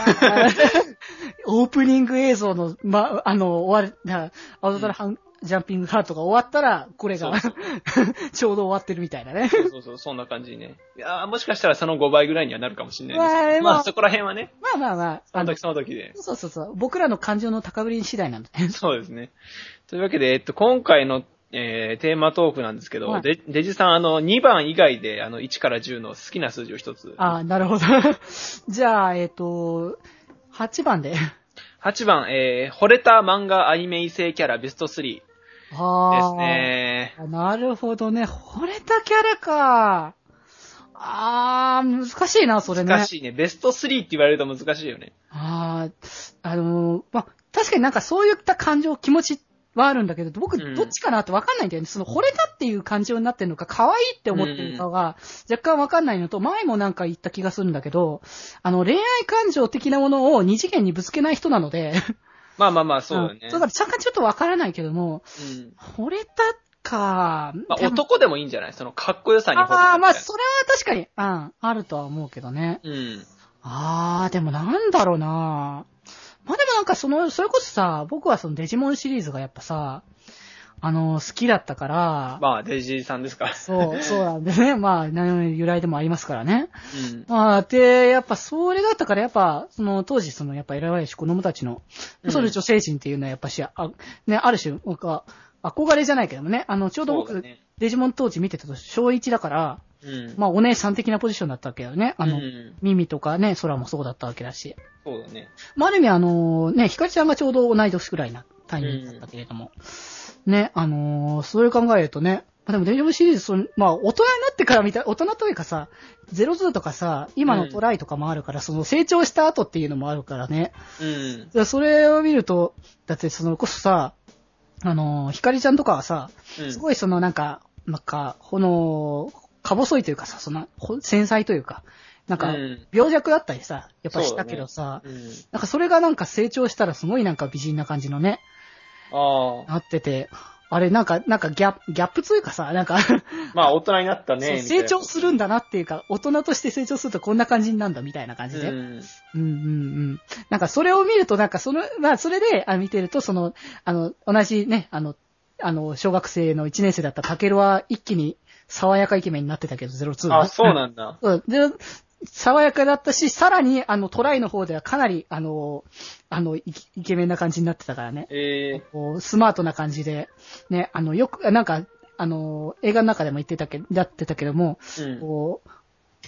オープニング映像の、ま、あの、終わる、なアウトドラハン、ジャンピングハートが終わったら、これが ちょうど終わってるみたいなね。そうそうそう、そんな感じにね。いやーもしかしたらその5倍ぐらいにはなるかもしれないですまあけど。ままああそこら辺はね、まあまあまあ、その時その時で。そうそうそう。僕らの感情の高ぶり次第なんだね。そうですね。というわけで、えっと、今回の、えー、テーマトークなんですけど、はいデデジさん、あの、2番以外で、あの、1から10の好きな数字を一つ。ああ、なるほど。じゃあ、えっ、と、8番で。8番、えー、惚れた漫画アニメ異性キャラベスト3で。すね。あなるほどね。惚れたキャラか。ああ、難しいな、それね。難しいね。ベスト3って言われると難しいよね。ああ、あのーまあ、確かになんかそういった感情、気持ちはあるんだけど、僕、うんどっちかなってわかんないんだよね。その、惚れたっていう感情になってるのか、可愛いって思ってるのかが、若干わかんないのと、前もなんか言った気がするんだけど、あの、恋愛感情的なものを二次元にぶつけない人なので、まあまあまあ、そうだね。んだから若干ちょっとわからないけども、うん。惚れたか、まあ、男でもいいんじゃない？その、かっこよさに惚れたああ、まあ、それは確かに、うん、あるとは思うけどね。うん。ああ、でもなんだろうなまあでもなんかその、それこそさ、僕はそのデジモンシリーズがやっぱさ、あの、好きだったから、まあ、デジさんですから。そう、そうなんでね。まあ、何の由来でもありますからね。うん。まあ、で、やっぱそれだったから、やっぱ、その当時、その、やっぱ選ばれし子供たちの、うんその女性陣っていうのはやっぱし、あ、ね、ある種、僕は、憧れじゃないけどもね、あの、ちょうど僕、ね。デジモン当時見てたと、小1だから、うん。まあ、お姉さん的なポジションだったわけよね。あの、うん、ミミとかね、空もそうだったわけだし。そうだね。まあ、ある意味あのね、ヒカリちゃんがちょうど同い年くらいなタイミングだったけれども。ね、あのーそれ考えるとね、まあでもデジモンシリーズ、そのまあ大人になってから見た、大人というかさ、ゼロズーとかさ、今のトライとかもあるから、その成長した後っていうのもあるからね。うん。それを見ると、だってそのこそさ、あのーヒカリちゃんとかはさ、うん。すごいそのなんか、なんか、この、か細いというかさ、その、ほ繊細というか、なんかうん、病弱だったりさ、やっぱしたけどさ、うん。なんかそれがなんか成長したらすごいなんか美人な感じのね。なってて、あれなんか、なんかギャップ、ギャップというかさ、なんかまあ、大人になったね。成長するんだなっていうか、大人として成長するとこんな感じになるんだみたいな感じで。うん。うん、うん。なんかそれを見ると、なんかその、まあそれで、あ見てると、その、あの、同じね、あの、あの、小学生の1年生だったタケルは一気に爽やかイケメンになってたけど、ゼロツうん。ーあ、そうなんだ。うん。で、爽やかだったし、さらに、あの、トライの方ではかなり、あの、あの、イケメンな感じになってたからね。ええこうスマートな感じで、ね、あの、よく、なんか、あの、映画の中でも言ってたけど、やってたけども、うん。こう、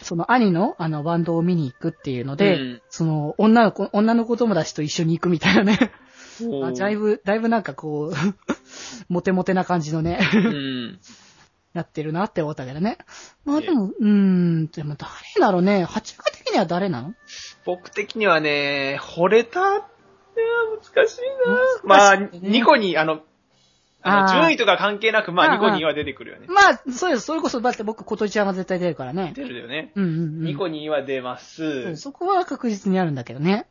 その兄の、あの、バンドを見に行くっていうので、うんその、女の子、女の子友達と一緒に行くみたいなね。あだいぶ、だいぶなんかこう、モテモテな感じのね、うん。なってるなって思ったけどね。まあでも、うーん、でも誰だろうね。八中的には誰なの？僕的にはね、惚れたって難しいな難しいまあ、ねニコに、あの、あの順位とか関係なく、まあ、ニコには出てくるよね。まあ、そうです。それこそ、だって僕、琴ちゃんは絶対出るからね。出るよね。うんうんうん。ニコには出ます。そこは確実にあるんだけどね。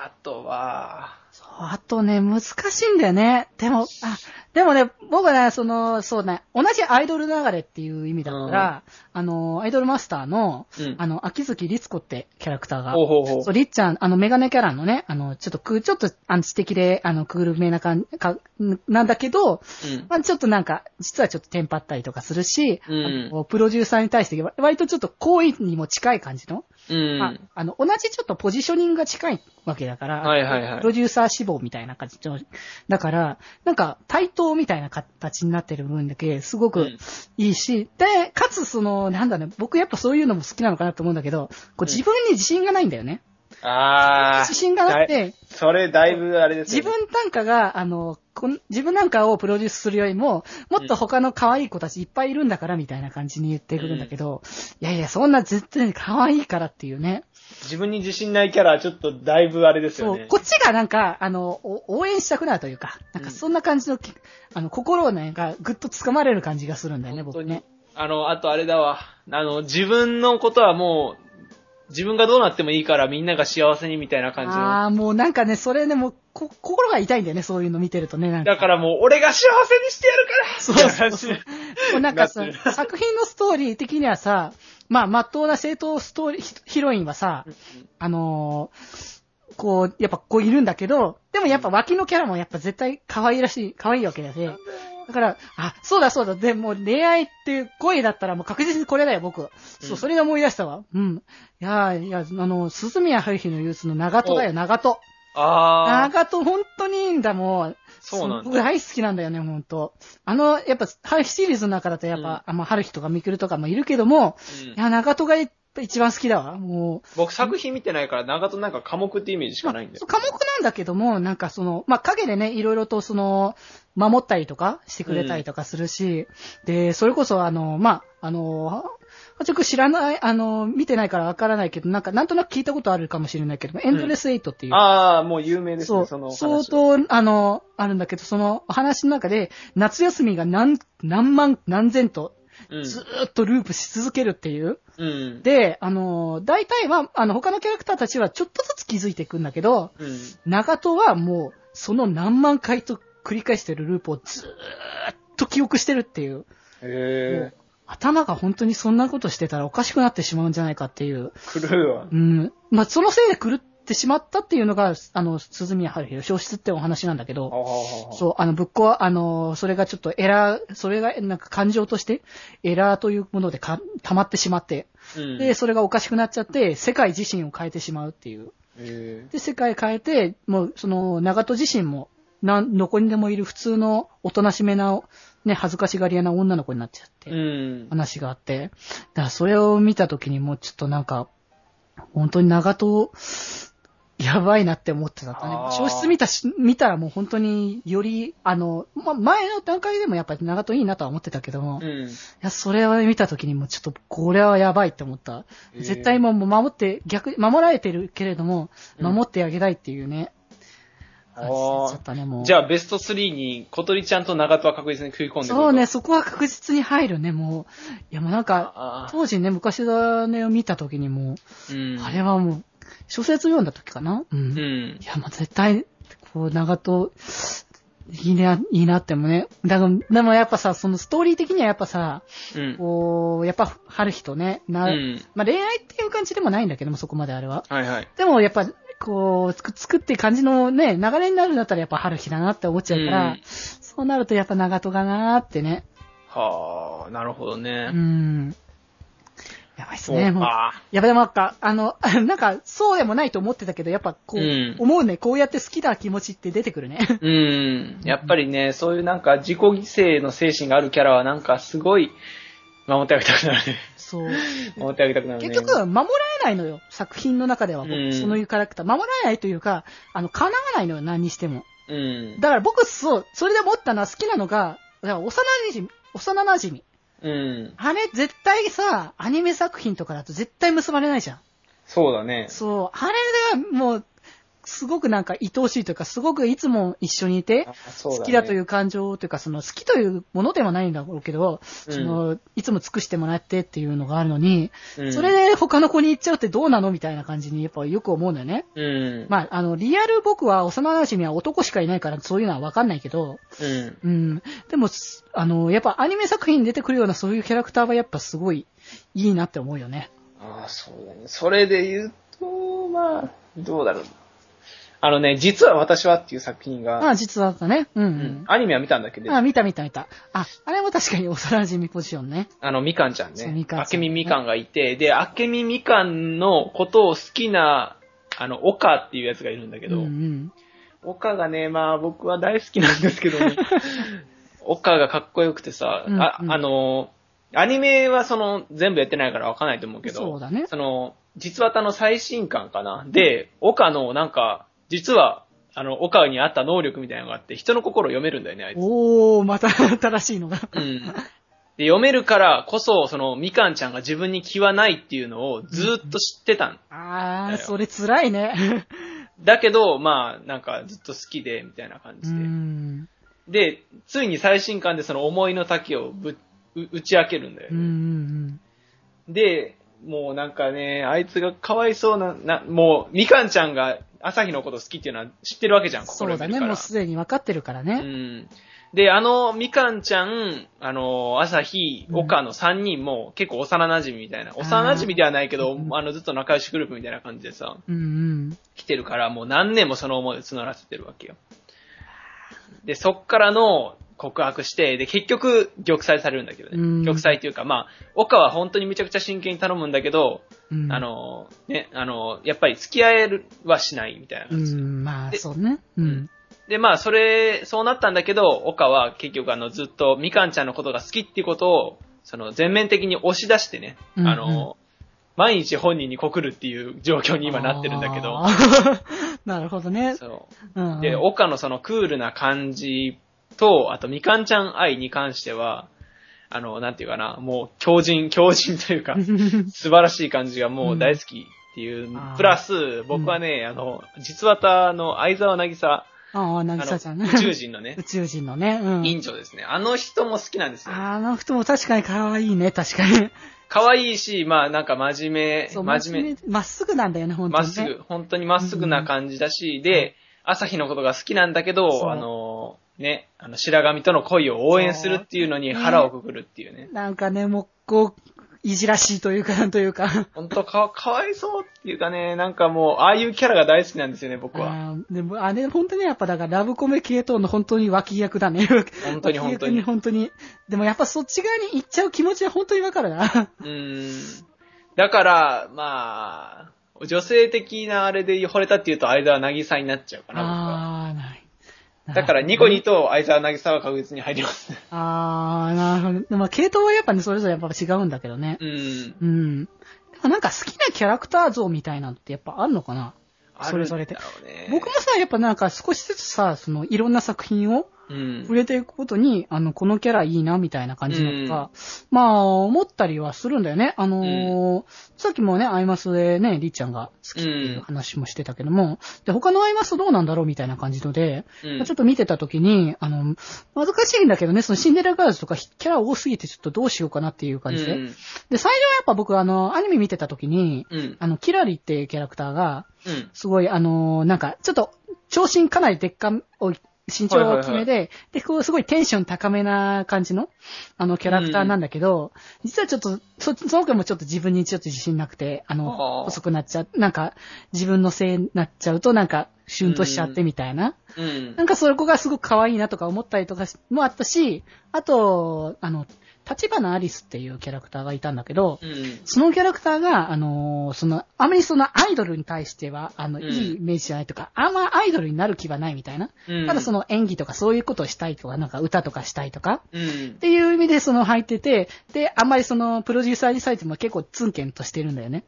あとは、そう、あとね、難しいんだよね。でも、あ、でもね、僕はね、その、そうね、同じアイドル流れっていう意味だったら、あの、アイドルマスターの、うん。あの、秋月律子ってキャラクターが、ほうほうほうそう、りっちゃん、あの、メガネキャラのね、あの、ちょっとく、ちょっと、アンチ的で、あの、クールめな感じ、か、なんだけど、うん。まあ、ちょっとなんか、実はちょっとテンパったりとかするし、うんあのプロデューサーに対して、割とちょっと好意にも近い感じの、うん。まあ、あの、同じちょっとポジショニングが近いわけだから、はいはいはいプロデューサー志望みたいな感じの、だから、なんか、対等みたいな形になってる分だけ、すごくうんいいし、で、かつその、なんだね、僕やっぱそういうのも好きなのかなと思うんだけど、こううん自分に自信がないんだよね。あー。自信がなくて、それだいぶあれですよ、ね。自分単価が、あの、自分なんかをプロデュースするよりも、もっと他の可愛い子たちいっぱいいるんだから、みたいな感じに言ってくるんだけど、いやいや、そんな絶対可愛いからっていうね。自分に自信ないキャラ、ちょっとだいぶあれですよね。そう、こっちがなんか、あの、お応援したくなるというか、なんかそんな感じのき、あの、心をね、がぐっと掴まれる感じがするんだよね、僕ね。あの、あとあれだわ。あの、自分のことはもう、自分がどうなってもいいからみんなが幸せにみたいな感じの。ああ、もうなんかね、それね、もう、こ、心が痛いんだよね、そういうの見てるとね、なんか。だからもう、俺が幸せにしてやるからそうそうそうなんかさ作品のストーリー的にはさ、まあ、まっとうな正当ストーリー、ヒヒロインはさ、あのーこう、やっぱこういるんだけど、でもやっぱ脇のキャラもやっぱ絶対可愛らしい、可愛いわけだね。だから、あ、そうだそうだ、でも恋愛っていう声だったらもう確実にこれだよ、僕。そうう、んそれで思い出したわ。うん。いやーいや、あの、鈴宮春日の憂鬱の長門だよ、長門。あー、長門本当にいいんだ、もう。そうなんだ僕大好きなんだよね、本当あの、やっぱ、春日シリーズの中だとやっぱ、あまあ、春日とかみくるとかもいるけども、うんいや、長門がぱ一番好きだわ、もう。僕作品見てないから、長門なんか科目ってイメージしかないんだよそう。科目なんだけども、なんかその、まあ、影でね、いろいろとその、守ったりとかしてくれたりとかするし、で、それこそあの、まあ、あの、ちょっと知らない、あの、見てないからわからないけど、なんか、なんとなく聞いたことあるかもしれないけども、エンドレスエイトっていう、あー、もう有名ですね、その話相当、あの、あるんだけど、そのお話の中で、夏休みが何、何万、何千と、うん。ずーっとループし続けるっていう。うん。で、あの、大体は、あの、他のキャラクターたちはちょっとずつ気づいていくんだけど、うん。長門はもう、その何万回と繰り返してるループをずーっと記憶してるっていう。へ頭が本当にそんなことしてたらおかしくなってしまうんじゃないかっていう。ー、狂うわう。ん。まあ、そのせいで狂ってしまったっていうのが、あの、鈴宮春日の消失ってお話なんだけど、う。そう、あの、ぶっこ、あの、それがちょっとエラー、それがなんか感情として、エラーというものでか溜まってしまって、うん。で、それがおかしくなっちゃって、世界自身を変えてしまうっていう。へで、世界変えて、もう、その、長門自身も、なん、どこにでもいる普通の、おとなしめな、ね、恥ずかしがり屋な女の子になっちゃって、ーうん。話があって、だからそれを見たときにもうちょっとなんか、本当に長門、やばいなって思ってたね。消失見たし、見たらもう本当により、あの、ま、前の段階でもやっぱり長門いいなとは思ってたけども、いうん。や、それを見たときにもうちょっと、これはやばいって思った。へー絶対もう守って、逆、守られてるけれども、うん守ってあげたいっていうね。あーちょっとね、もう。じゃあ、ベスト3に、小鳥ちゃんと長門は確実に食い込んで。そうね、そこは確実に入るね、もう。いや、もうなんか。当時ね、昔だねを見たときにもう、うん。あれはもう、小説読んだ時かな？うん。ういん。や、もう絶対、こう、長門、いいな、いいなってもね。だから、でもやっぱさ、そのストーリー的にはやっぱさ、うん。こう、やっぱ、春日とね、な、うん。まあ恋愛っていう感じでもないんだけども、そこまであれは。はいはい。でもやっぱ、こう、つく、作って感じのね、流れになるんだったらやっぱ春日だなって思っちゃうから、うんそうなるとやっぱ長門かなーってね。はあ、なるほどうね。ん。やばいっすね、もう。か。やばい、なんか、あの、なんか、そうでもないと思ってたけど、やっぱこう、うん思うね、こうやって好きな気持ちって出てくるね。うん。やっぱりね、そういうなんか自己犠牲の精神があるキャラはなんかすごい守ってあげたくなるね。そう。守ってあげたくなるね。結局、守られないのよ、作品の中では、僕うんそのいうキャラクター。守られないというか、あの、叶わないのよ、何にしても。うん。だから僕、そう、それで思ったのは好きなのが、だから幼馴染、幼馴染。うん。あれ、絶対さ、アニメ作品とかだと絶対結ばれないじゃん。そうだね。そう。あれがもう、すごくなんか愛おしいというか、すごくいつも一緒にいて、好きだという感情というか、その好きというものではないんだろうけど、うんその、いつも尽くしてもらってっていうのがあるのに、うんそれで他の子に行っちゃうってどうなのみたいな感じにやっぱよく思うんだよね。うん。まあ、あの、リアル僕は幼馴染は男しかいないからそういうのはわかんないけど、うん。うん。でも、すあの、やっぱアニメ作品に出てくるようなそういうキャラクターはやっぱすごいいいなって思うよね。ああ、そうだね。それで言うと、まあ、どうだろう。あのね、実は私はっていう作品が、ああ、実はだね。うん、ううんん。アニメは見たんだけど、あ、見た見た見た。あ、あれも確かに幼馴染ポジションね。あの、みかんちゃんね。みかんちゃんあけみみかんがいて、で、あけみみかんのことを好きな、あの、岡っていうやつがいるんだけうんど、うん。岡がね、まあ僕は大好きなんですけどね、岡がかっこよくてさ、あうんうんあの、アニメはその、全部やってないからわかんないと思うけど、そうだねその、実はたの最新刊かな。で、岡のなんか、実は、あの、岡にあった能力みたいなのがあって、人の心を読めるんだよね、あいつ。おー、また新しいのが。うん。で、読めるからこそ、その、みかんちゃんが自分に気はないっていうのをずーっと知ってたん。だあー、よそれ辛いね。だけど、まあ、なんかずっと好きで、みたいな感うじで。ん。で、ついに最新刊でその思いの丈をぶう打ち明けるんだようんうね。んで、もうなんかね、あいつがかわいそうな、な、もう、みかんちゃんが朝日のこと好きっていうのは知ってるわけじゃん、そうだね、もうすでに分かってるからうね。ん。で、あの、みかんちゃん、あの、朝日、うん岡の3人も結構幼馴染みたいな。幼馴染ではないけど、うんあの、ずっと仲良しグループみたいな感じでさ、うんうん。来てるから、もう何年もその思いを募らせてるわけよ。で、そっからの告白して、で、結局、玉砕されるんだけどね。うん玉砕っていうか、まあ、岡は本当にめちゃくちゃ真剣に頼むんだけど、うんあ、の、ね、あの、やっぱり付き合えるはしないみたいなう感じ。ん、まあ、でそうね。うん。で、まあ、それ、そうなったんだけど、岡は結局あの、ずっとみかんちゃんのことが好きっていうことを、その、全面的に押し出してね、うんうんあの、毎日本人に告るっていう状況に今なってるんだけど。なるほどね。そう。うんうん。で、岡のそのクールな感じと、あとみかんちゃん愛に関しては、あの、なんていうかな、もう強靭、強靭というか、素晴らしい感じがもう大好きっていう、プラス、僕はね、あの、実はたの相沢なぎさ、ああ、なぎさちゃんね。宇宙人のね 宇、宙人のね。うん。委員長ですね。あの人も好きなんですよ。あの人も確かに可愛いね、確かに。可愛いし、まあなんか真面目、真面目、目。まっすぐなんだよね、本当に、ね。まっすぐ、本当にまっすぐな感じだし、で、朝日のことが好きなんだけど、あの、ね、あの、白神との恋を応援するっていうのに腹をくくるっていうね。なんかね、もう、こう、いじらしいというか、なんというか。本当か、かわいそうっていうかね、なんかもう、ああいうキャラが大好きなんですよね、僕は。でも、あれ、本当にやっぱ、だから、ラブコメ系統の本当に脇役だね。本当に本当に。本当に。でもやっぱそっち側に行っちゃう気持ちは本当にわかるな。うーん。だから、まあ、女性的なあれで惚れたっていうと、相沢なぎさになっちゃうかな。だから、ニコニと相沢なぎさは確実に入りますね。あー、なるほど。でも、系統はやっぱね、それぞれやっぱ違うんだけどね。うん。うん。でもなんか好きなキャラクター像みたいなのってやっぱあるのかな？それぞれで僕もさ、やっぱなんか少しずつさ、そのいろんな作品をうん触。れていくことに、あの、このキャラいいな、みたいな感じのとか、まあ、思ったりはするんだよね。あのーさっきもね、アイマスでね、りっちゃんが好きっていう話もしてたけども、で、他のアイマスどうなんだろうみたいな感じので、うんまあちょっと見てた時に、あの、難しいんだけどね、そのシンデレラガールズとかキャラ多すぎてちょっとどうしようかなっていう感じで。うん。で、最初はやっぱ僕あの、アニメ見てた時に、うん。あの、キラリっていうキャラクターが、うん。すごい、あのーなんか、ちょっと、長身かなりでっかを、身長大きめで、で、こう、すごいテンション高めな感じの、あの、キャラクターなんだけど、実はちょっと、そ、その子もちょっと自分にちょっと自信なくて、あの、細くなっちゃう、なんか、自分のせいになっちゃうと、なんか、シュンとしちゃってみたいな。うん。なんか、そこがすごく可愛いなとか思ったりとかもあったし、あと、あの、立花アリスっていうキャラクターがいたんだけど、うん。そのキャラクターが、あのーその、あまりそのアイドルに対しては、あの、うんいいイメージじゃないとか、あんまアイドルになる気はないみたいな。うん。ただその演技とかそういうことをしたいとか、なんか歌とかしたいとか、うんっ。ていう意味でその入ってて、で、あんまりその、プロデューサーにされても結構ツンケンとしてるんだよね。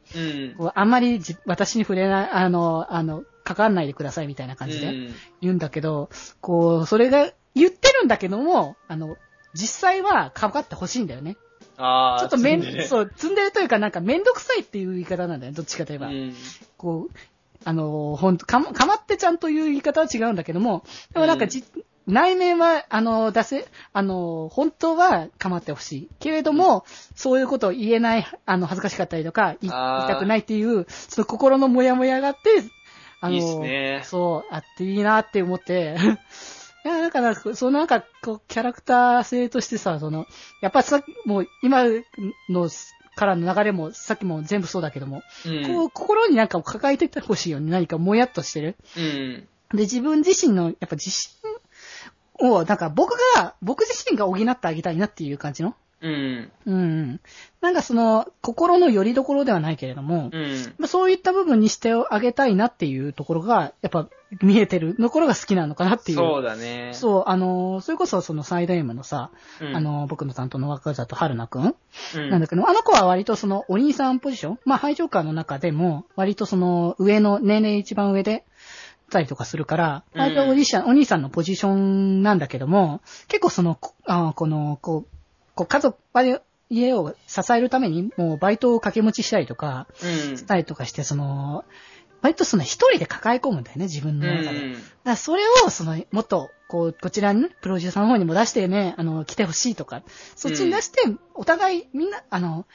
あんまりじ私に触れない、あの、あの、関わんないでくださいみたいな感じでうん言うんだけど、こう、それが言ってるんだけども、あの、実際は関わってほしいんだよね。ああ、ちょっとめん、そう、積んでるというかなんかめんどくさいっていう言い方なんだよね、どっちかといえば。うん。こう、あの、ほんと、かま、かまってちゃんという言い方は違うんだけども、でもなんかじ、内面は、あの、出せ、あの、本当は構ってほしい。けれども、そういうことを言えない、あの、恥ずかしかったりとか、い言いたくないっていう、その心のモヤモヤがあって、あの、いいっすねそう、あっていいなって思って、いや、だから、そのなんか、こう、キャラクター性としてさ、その、やっぱさもう、今のからの流れも、さっきも全部そうだけども、うん。こう、心になんかを抱えててほしいよね。何かもやっとしてる。うん。で、自分自身の、やっぱ自信を、なんか僕が、僕自身が補ってあげたいなっていう感じのうん。うんうん。なんかその、心の拠り所ではないけれども、うん。まあ、そういった部分にしてあげたいなっていうところが、やっぱ見えてるところが好きなのかなっていう。そうだね。そう、あの、それこそそのサイド M のさ、うん。あ、の、僕の担当の若里春菜くんうん、なんだけど、あの子は割とそのお兄さんポジションまあ、ハイジョーカーの中でも、割とその上の、年齢一番上で、たりとかするから、うん割とお兄さん、お兄さんのポジションなんだけども、結構その、こあこの、こう、こう家族、家を支えるために、もうバイトを掛け持ちしたりとか、うん。したりとかして、その、割とその一人で抱え込むんだよね、自分うん。の中で。だからそれを、その、もっと、こう、こちらにね、プロデューサーの方にも出してね、あの、来てほしいとか、そっちに出して、お互い、みんな、あの、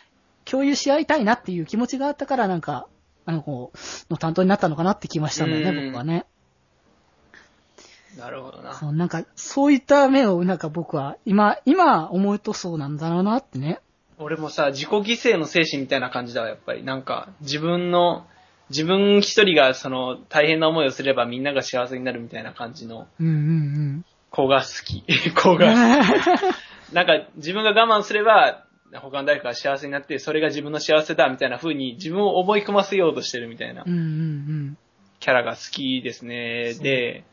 共有し合いたいなっていう気持ちがあったから、なんか、あの、こう、の担当になったのかなって気はしたんだよね、うん僕はね。なるほどな。そう、なんか、そういった目を、なんか僕は、今、今思うとそうなんだろうなってね。俺もさ、自己犠牲の精神みたいな感じだわ、やっぱり。なんか、自分の、自分一人がその、大変な思いをすればみんなが幸せになるみたいな感じのうんうん子が好き。子うん。が好き。なんか、自分が我慢すれば、他の誰かが幸せになって、それが自分の幸せだみたいな風に自分を思い込ませようとしてるみたいなキャラが好きですね。で、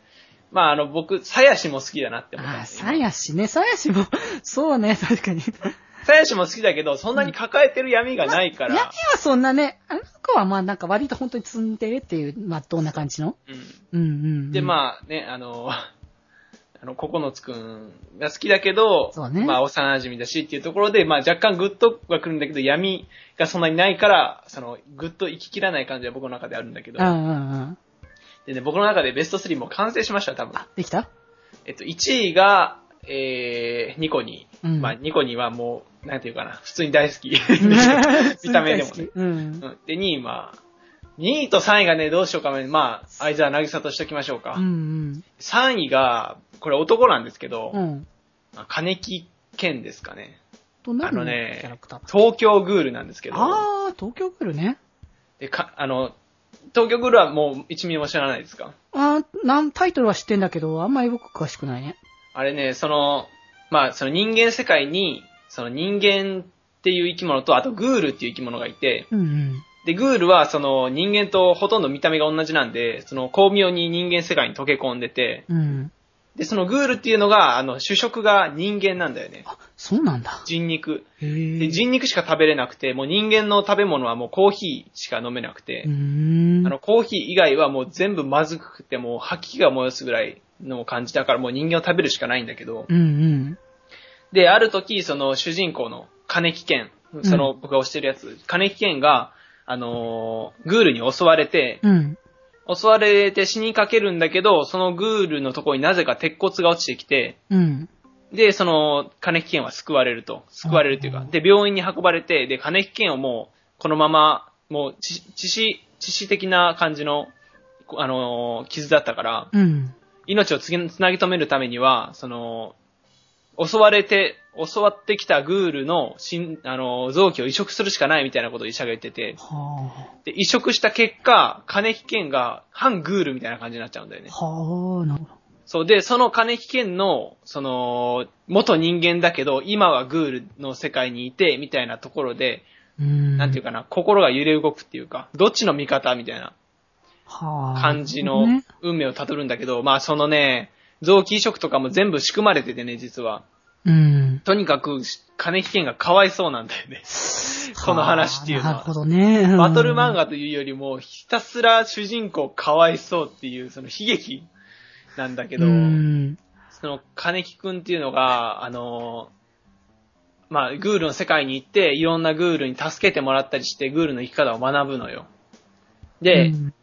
まああの僕、さやしも好きだなって思ったんですよ。さやしね、さやしも、そうね、確かに。さやしも好きだけど、そんなに抱えてる闇がないから。闇はそんなね、あの子はまあなんか割と本当に積んでるっていう、まあどんな感じの？うんうんうん、うん。で、あ、まあね、あの、あの、ここのつくんが好きだけど、そうねまあ幼馴染だしっていうところで、まあ若干グッとは来るんだけど、闇がそんなにないから、その、グッと行ききらない感じは僕の中であるんだけどう、んうんうん。でね、僕の中でベスト3も完成しました、多分。あ、できた？えっと、1位が、えー、ニコニー。うんまあ、ニコニーはもう、なんていうかな、普通に大好き。見 見た目でもね。うん。うんで、2位、まあ、2位と3位がね、どうしようかな。まあ、相沢渚としときましょうか。うん3位が、これ男なんですけど、うん。金木健ですかね。あのね東京グールなんですけど、あー、東京来るね。でかあの、東京グールはもう一味も知らないですか？あー、なん、タイトルは知ってんだけど、あんまり僕詳しくないね。あれね、その、まあ、その人間世界に、その人間っていう生き物と、あとグールっていう生き物がいて、うんうん。で、グールはその人間とほとんど見た目が同じなんで、その巧妙に人間世界に溶け込んでて、うん。で、そのグールっていうのが、あの、主食が人間なんだよね。あ、そうなんだ。人肉。へで、ー。人肉しか食べれなくて、もう人間の食べ物はもうコーヒーしか飲めなくて。あの、コーヒー以外はもう全部まずくて、もう吐き気が燃やすぐらいの感じだからもう人間を食べるしかないんだけど、うんうん。で、ある時、その主人公の金木健、その僕が推してるやつ、金木健が、あのーグールに襲われて、うん。襲われて死にかけるんだけど、そのグールのところになぜか鉄骨が落ちてきて、うん。で、その、金木健は救われると。救われるっていうか、で、病院に運ばれて、で、金木健をもう、このまま、もう、致致死、致死的な感じの、こあのー傷だったから、うん。命をつぎつなぎ止めるためには、その、襲われて、襲わってきたグールの、しん、あのー臓器を移植するしかないみたいなことを医者が言ってて、はで、移植した結果、金木健が反グールみたいな感じになっちゃうんだよねあ。。はあ、なるほど。そうで、その金木健の、その、元人間だけど、今はグールの世界にいて、みたいなところで、うん。なんていうかな、心が揺れ動くっていうか、どっちの味方みたいなはあ。感じのね運命をたどるんだけど、まあそのね、臓器移植とかも全部仕組まれててね、実は。うん。とにかく、金木健がかわいそうなんだよね。この話っていうのはなるほどね。バトル漫画というよりも、ひたすら主人公かわいそうっていう、その悲劇なんだけど、うん。その金木くんっていうのが、あの、まあ、グールの世界に行って、いろんなグールに助けてもらったりして、グールの生き方を学ぶのよ。で、うん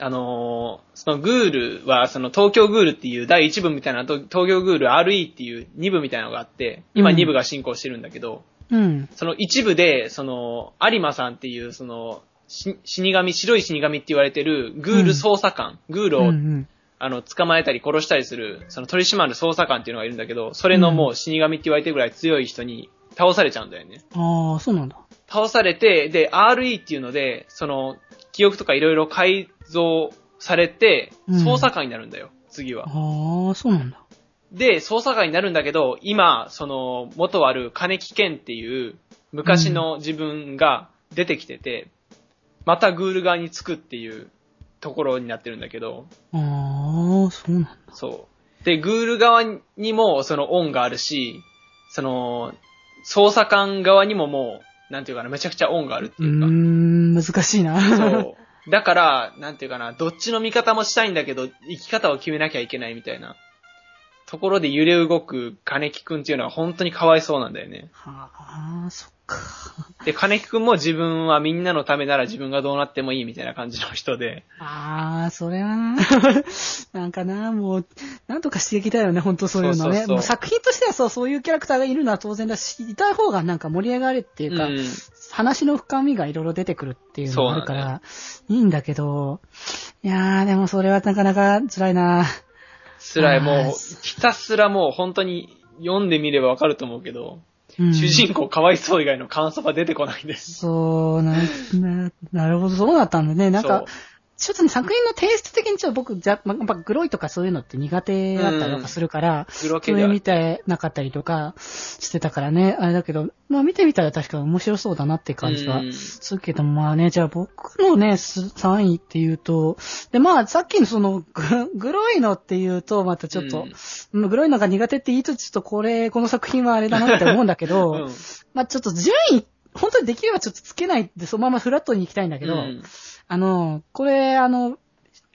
あのーそのグールは、その東京グールっていう第1部みたいな、と東京グール RE っていう2部みたいなのがあって、今うん2部が進行してるんだけど、うん。その一部で、その、有馬さんっていう、その、し死神、白い死神って言われてる、グール捜査官、グールを、うんあの、捕まえたり殺したりする、その取り締まる捜査官っていうのがいるんだけど、それのもう死神って言われてるぐらい強い人に倒されちゃうんだよね。ああ、そうなんだ。倒されて、で、RE っていうので、その、記憶とかいろいろ改造されて、うん捜査官になるんだよ、次は。ああ、そうなんだ。で、捜査官になるんだけど、今、その、元ある金木健っていう、昔の自分が出てきてて、またグール側につくっていうところになってるんだけど、ああ、そうなんだ。そう。で、グール側にもその恩があるし、その、捜査官側にももう、なんていうかな、めちゃくちゃ恩があるってうーいうか、ん、難しいな。そう。だから、なんていうかな、どっちの味方もしたいんだけど、生き方を決めなきゃいけないみたいな。ところで揺れ動く金木くんっていうのは本当にかわいそうなんだよね。はあ、そっか。で、金木くんも自分はみんなのためなら自分がどうなってもいいみたいな感じの人で。ああ、それはな。なんかな、もう、なんとかしていきたいよね、本当そういうのね。そうそうそう作品としてはそう、そういうキャラクターがいるのは当然だし、いた方がなんか盛り上がるっていうか、うん。話の深みがいろいろ出てくるっていうのがあるから、いいんだけど、いやー、でもそれはなかなか辛いな。辛い、あーもう、ひたすらもう本当に読んでみればわかると思うけど、うん。主人公かわいそう以外の感想が出てこないんです。そう、な、な、なるほど、そうだったんだね。なんか、ちょっとね、作品のテイスト的にちょっと僕、じゃ、ま、やっぱグロいとかそういうのって苦手だったりとかするから、グロそれ見てなかったりとかしてたからね、あれだけど、まあ見てみたら確かに面白そうだなって感じはうん。するけど、まあね、じゃあ僕のね、す3位っていうと、で、まあさっきのそのグ、グロいのっていうと、またちょっと、うん。グロいのが苦手って言いつつ、ちょっとこれ、この作品はあれだなって思うんだけど、うん。まあちょっと順位、本当にできればちょっとつけないで、そのままフラットに行きたいんだけど、うんあの、これ、あの、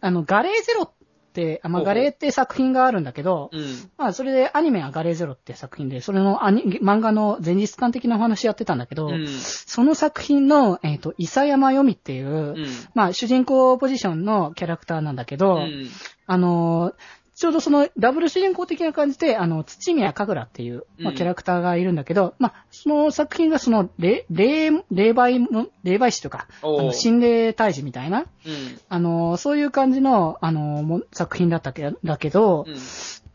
あの、ガレーゼロって、あまあ、ガレーって作品があるんだけど、うん。まあ、それでアニメはガレーゼロって作品で、それのアニ漫画の前日談的なお話やってたんだけど、うん。その作品の、えっ、と、伊佐山由美っていう、うん。まあ、主人公ポジションのキャラクターなんだけど、うん。あのーちょうどそのダブル主人公的な感じで、あの、土宮神楽っていう、まあ、うんキャラクターがいるんだけど、まあ、その作品がその、霊、霊、霊媒の、霊媒師とか、あの心霊退治みたいな、うん。あの、そういう感じの、あの、も作品だったけだけど、うん。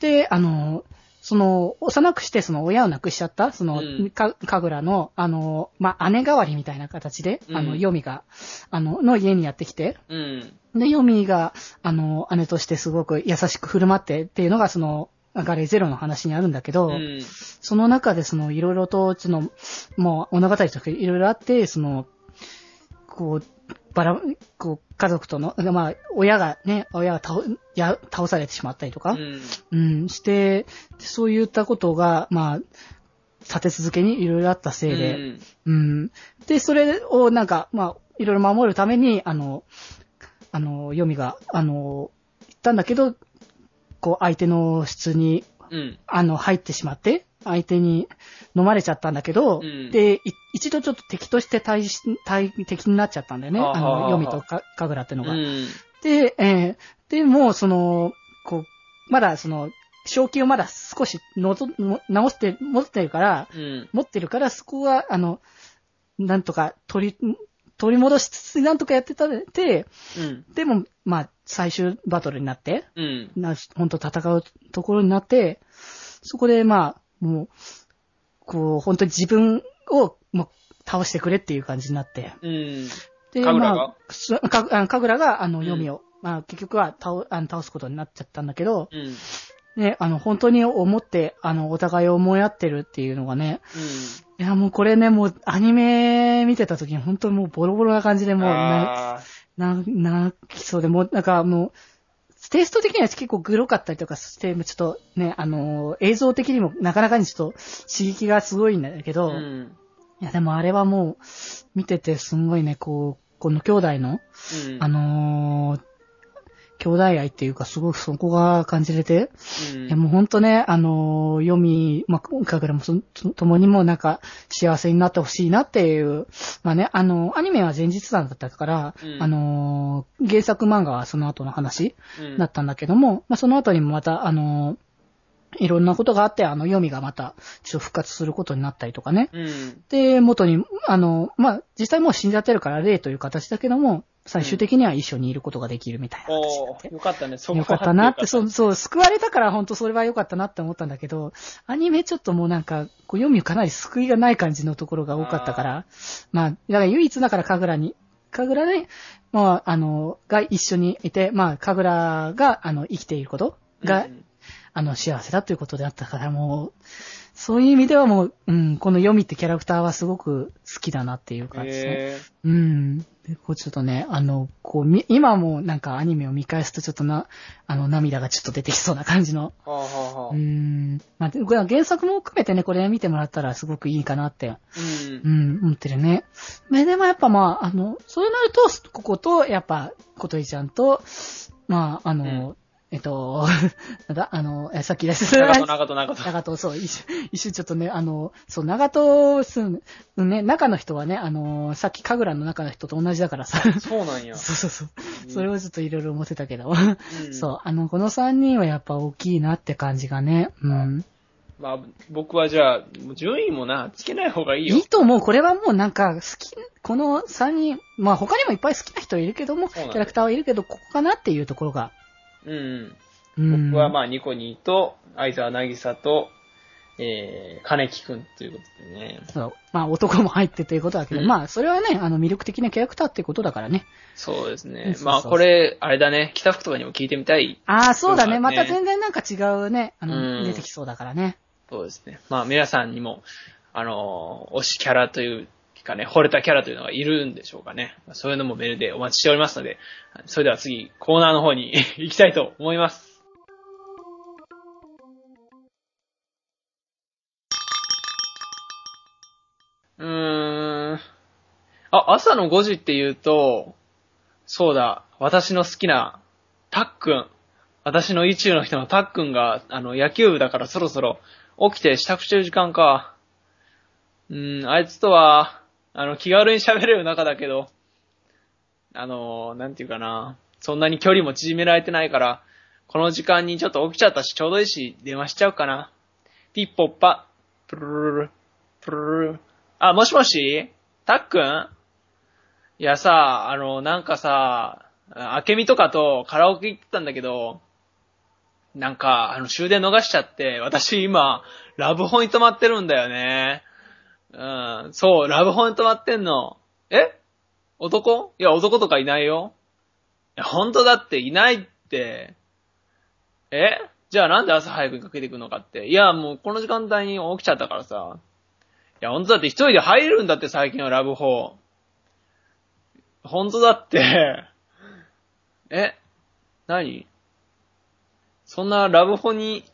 で、あの、その、幼くしてその親を亡くしちゃった、その、うんか、かぐらの、あの、まあ、姉代わりみたいな形で、あの、うんヨミが、あの、の家にやってきて、うん。で、ヨミが、あの、姉としてすごく優しく振る舞ってっていうのが、その、ガレーゼロの話にあるんだけど、うん。その中でその、いろいろと、その、もう物語とかいろいろあって、その、こう、ばら、こう、家族との、まあ、親がね、親が倒、や、倒されてしまったりとか、うん。うん、して、そういったことが、まあ、立て続けにいろいろあったせいで、うん。で、それをなんか、まあ、いろいろ守るために、あの、あの、読みが、あの、言ったんだけど、こう、相手の質に、うん。あの、入ってしまって、相手に飲まれちゃったんだけど、うんで、い一度ちょっと敵として対し、対、敵になっちゃったんだよね。あの、読みとか、かぐらってのが。うん。で、えーで、もう、その、こう、まだ、その、正気をまだ少しのぞ、の直して、持ってるから、うん。持ってるから、そこは、あの、なんとか取り、取り戻しつつ、なんとかやってたで、うん。でも、まあ、最終バトルになって、うん。な、本当戦うところになって、そこで、まあ、もう、こう、本当に自分を、もう、倒してくれっていう感じになって。うん。で、神楽が？まあ、すか、あ神楽が、あの、うん読みを、まあ、結局は倒、あの倒すことになっちゃったんだけど、うん。ね、あの、本当に思って、あの、お互いを思い合ってるっていうのがね、いや、もうこれね、もう、アニメ見てた時に本当にもうボロボロな感じでうん。もう、な、あな、泣きそうで、もう、なんかもう、テイスト的には結構グロかったりとかして、ちょっとね、あの、映像的にもなかなかにちょっと刺激がすごいんだけーど、うん。いや、でもあれはもう、見ててすんごいね、こう、この兄弟の、うん。あのー兄弟愛っていうか、すごくそこが感じれて、うんいやもうほんとね、あのー読み、まあ、かぐらもそとともにもなんか幸せになってほしいなっていう、まあね、あの、アニメは前日談だったから、うんあのー原作漫画はその後の話うんだったんだけども、まあ、その後にもまた、あのーいろんなことがあって、あの、読みがまた、ちょっと復活することになったりとかね。うん。で、元に、あの、まあ、実際もう死んじゃってるから、霊という形だけども、最終的には一緒にいることができるみたいな形になっておー、。よかったね。そこよかったなって、よそう、そう、救われたから本当それは良かったなって思ったんだけど、アニメちょっともうなんか、こう読みかなり救いがない感じのところが多かったから、まあ、だから唯一だから神楽に、神楽で、まあ、あの、が一緒にいて、まあ、神楽が、あの、生きていることが、うんあの、幸せだということであったから、もう、そういう意味ではもう、うん、この読みってキャラクターはすごく好きだなっていう感じですね。へうん。で、こうちょっとね、あの、こう、み今もなんかアニメを見返すとちょっとな、あの、涙がちょっと出てきそうな感じの。ー。はあはあはあうーん。まあ、でこれは原作も含めてね、これ見てもらったらすごくいいかなって、うんう。ん、思ってるね。まあでもやっぱまあ、あの、そうなると、ここと、やっぱ、こといちゃんと、まあ、あの、えっと、なんだ、あの、えさっきです。長戸、長戸、長戸。長戸、そう、一瞬、一瞬ちょっとね、あの、そう、長戸すん、ね、中の人はね、あの、さっき神楽の中の人と同じだからさ、そうなんや。そうそうそう。それをちょっといろいろ思ってたけど、うん そう、あの、この三人はやっぱ大きいなって感じがね、うん。まあ、僕はじゃあ、順位もな、つけない方がいいよ。いいと思う。これはもうなんか、好き、この三人、まあ他にもいっぱい好きな人いるけども、キャラクターはいるけど、ここかなっていうところが。うん。うん。僕はまあ、ニコニーと、相沢なぎさと、えー、金木くんということでね。そう。まあ男も入ってということだけど、うんまあそれはね、あの魅力的なキャラクターっていうことだからね。そうですうんね。まあ、これ、あれだね、北福とかにも聞いてみたい。ああ、そうだね。また全然なんか違うね、あの、うん出てきそうだからね。そうですね。まあ、皆さんにも、あのー推しキャラというかね、惚れたキャラというのがいるんでしょうかね。そういうのもメールでお待ちしておりますので、それでは次、コーナーの方に 行きたいと思います。うーん。あ、朝の5時って言うと、そうだ、私の好きな、たっくん。私の意中の人のたっくんが、あの、野球部だからそろそろ起きて支度してる時間か。うーん、あいつとは、あの、気軽に喋れる仲だけど、あの、なんていうかな、そんなに距離も縮められてないから、この時間にちょっと起きちゃったし、ちょうどいいし、電話しちゃうかな。ピッポッパ、プルルル、プルルル。あ、もしもしたっくんいやさ、あの、なんかさ、あけみとかとカラオケ行ってたんだけど、なんか、あの、終電逃しちゃって、私今、ラブホに泊まってるんだよね。うん、そう、ラブホに泊まってんの。え？男？いや、男とかいないよ。いや、本当だっていないって。え？じゃあなんで朝早くにかけてくのかって。いや、もうこの時間帯に起きちゃったからさ。いや、本当だって一人で入れるんだって最近はラブホ。本当だって。え？何？そんなラブホに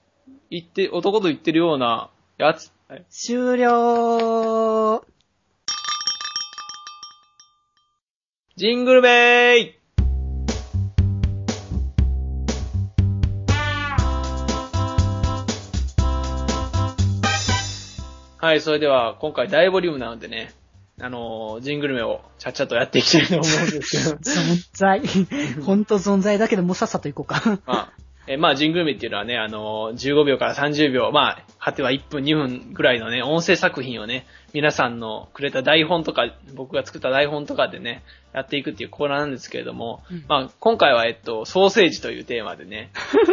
行って、男と行ってるようなやつ。はい終了ジングルベーイはい、それでは今回大ボリュームなのでね、あのージングルメをちゃっちゃとやっていきたいと思うんですけど。存在。ほんと存在だけど、もうさっさと行こうか。まあ、えーまあ、ジングルメっていうのはね、あのー15秒から30秒、まあ、果ては1分、2分ぐらいのね、音声作品をね、皆さんのくれた台本とか、僕が作った台本とかでね、やっていくっていうコーナーなんですけれども、うんまあ、今回は、えっと、ソーセージというテーマでね、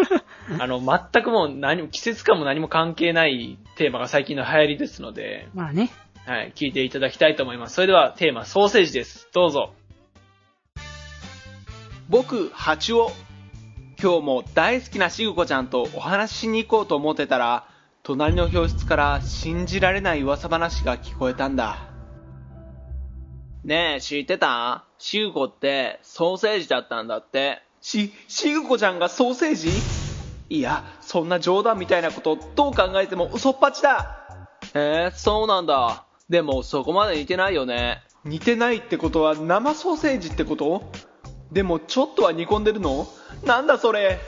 あの、全くもう何も、季節感も何も関係ないテーマが最近の流行りですので、まあね。はい、聞いていただきたいと思います。それでは、テーマ、ソーセージです。どうぞ。僕、ハチオ。今日も大好きなしぐこちゃんとお話ししに行こうと思ってたら、隣の教室から信じられない噂話が聞こえたんだ。ねえ、知ってた？しぐこってソーセージだったんだって。し、しぐこちゃんがソーセージ？いや、そんな冗談みたいなことどう考えても嘘っぱちだへえ、そうなんだ。でもそこまで似てないよね。似てないってことは生ソーセージってこと？でもちょっとは煮込んでるの？なんだそれ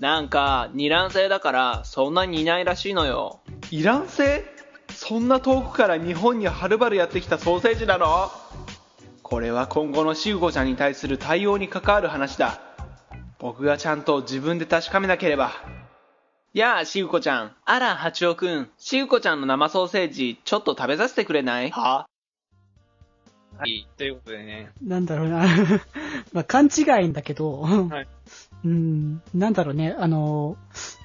なんか、二卵性だから、そんなにいないらしいのよ。イラン性？そんな遠くから日本にはるばるやってきたソーセージなの？これは今後のしぐこちゃんに対する対応に関わる話だ。僕がちゃんと自分で確かめなければ。やあ、しぐこちゃん。あら、八尾くん。しぐこちゃんの生ソーセージ、ちょっと食べさせてくれない？は？はい、ということでね。なんだろうな。まあ、勘違いんだけど、はい。うん、なんだろうね、あの、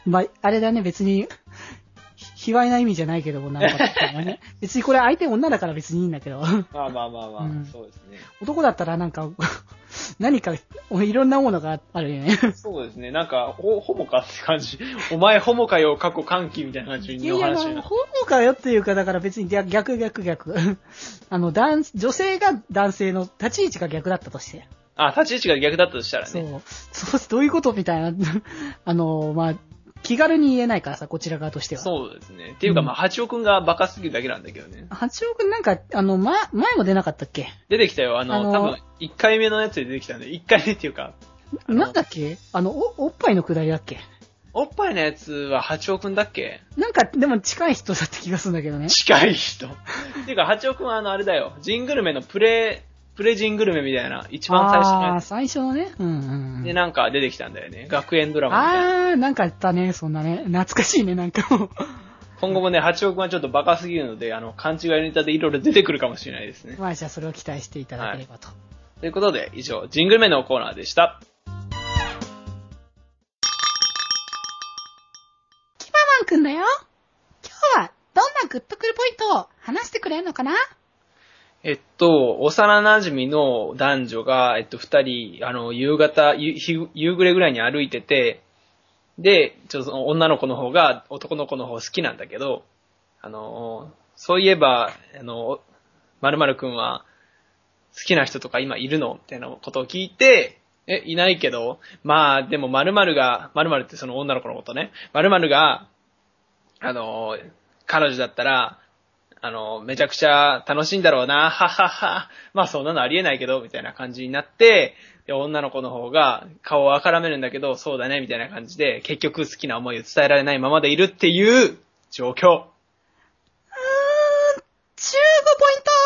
まあ、あれだね、別に、ひ卑猥な意味じゃないけども、なんか、ね、別にこれ相手女だから別にいいんだけど、まあまあまあまあ、うんそうですね。男だったらなんか、何か、いろんなものがあるよね。そうですね。なんか、ほ、ホモかって感じ。お前ホモかよ、過去歓喜みたいな感じいやいや、まあ、の話になホモかよっていうか、だから別に逆逆逆逆。あの、男、女性が男性の立ち位置が逆だったとして。あ、立ち位置が逆だったとしたらそうね。。そう、どういうことみたいな。あの、まあ、気軽に言えないからさ、こちら側としては。そうですね。っていうか、まあ、八尾くんがバカすぎるだけなんだけどね。八億なんか、あの、ま、前も出なかったっけ？出てきたよ。あの、あの多分、1回目のやつで出てきたんで、1回目っていうか、あのなんだっけ？あの、お、おっぱいのくだりだっけ？おっぱいのやつは八尾くんだっけ？なんか、でも近い人だった気がするんだけどね。近い人。っていうか、八尾くんはあの、あれだよ。ジングルメのプレ、プレジングルメみたいな、一番最初のああー、やつ最初のね。うんうんうん。で、なんか出てきたんだよね。学園ドラマみたいな。あー、なんかあったね、そんなね。懐かしいね、なんかもう。今後もね、八尾くんはちょっとバカすぎるので、あの、勘違いネタでいろいろ出てくるかもしれないですね。まあ、じゃあそれを期待していただければと。ということで、以上、ジングルメのコーナーでした。キバマンくんだよ。今日は、どんなグッとくるポイントを話してくれるのかな？えっと、幼馴染の男女が、えっと、二人、あの、夕方、夕暮れぐらいに歩いてて、で、ちょっとその女の子の方が男の子の方好きなんだけど、あの、そういえば、あの、〇〇くんは好きな人とか今いるの？みたいなことを聞いて、え、いないけど、まあ、でも〇〇が、〇〇ってその女の子のことね、〇〇が、あの、彼女だったら、あの、めちゃくちゃ楽しいんだろうな、ははは。まあそんなのありえないけど、みたいな感じになって、で、女の子の方が顔をあからめるんだけど、そうだね、みたいな感じで、結局好きな思いを伝えられないままでいるっていう状況。うーん、15ポイント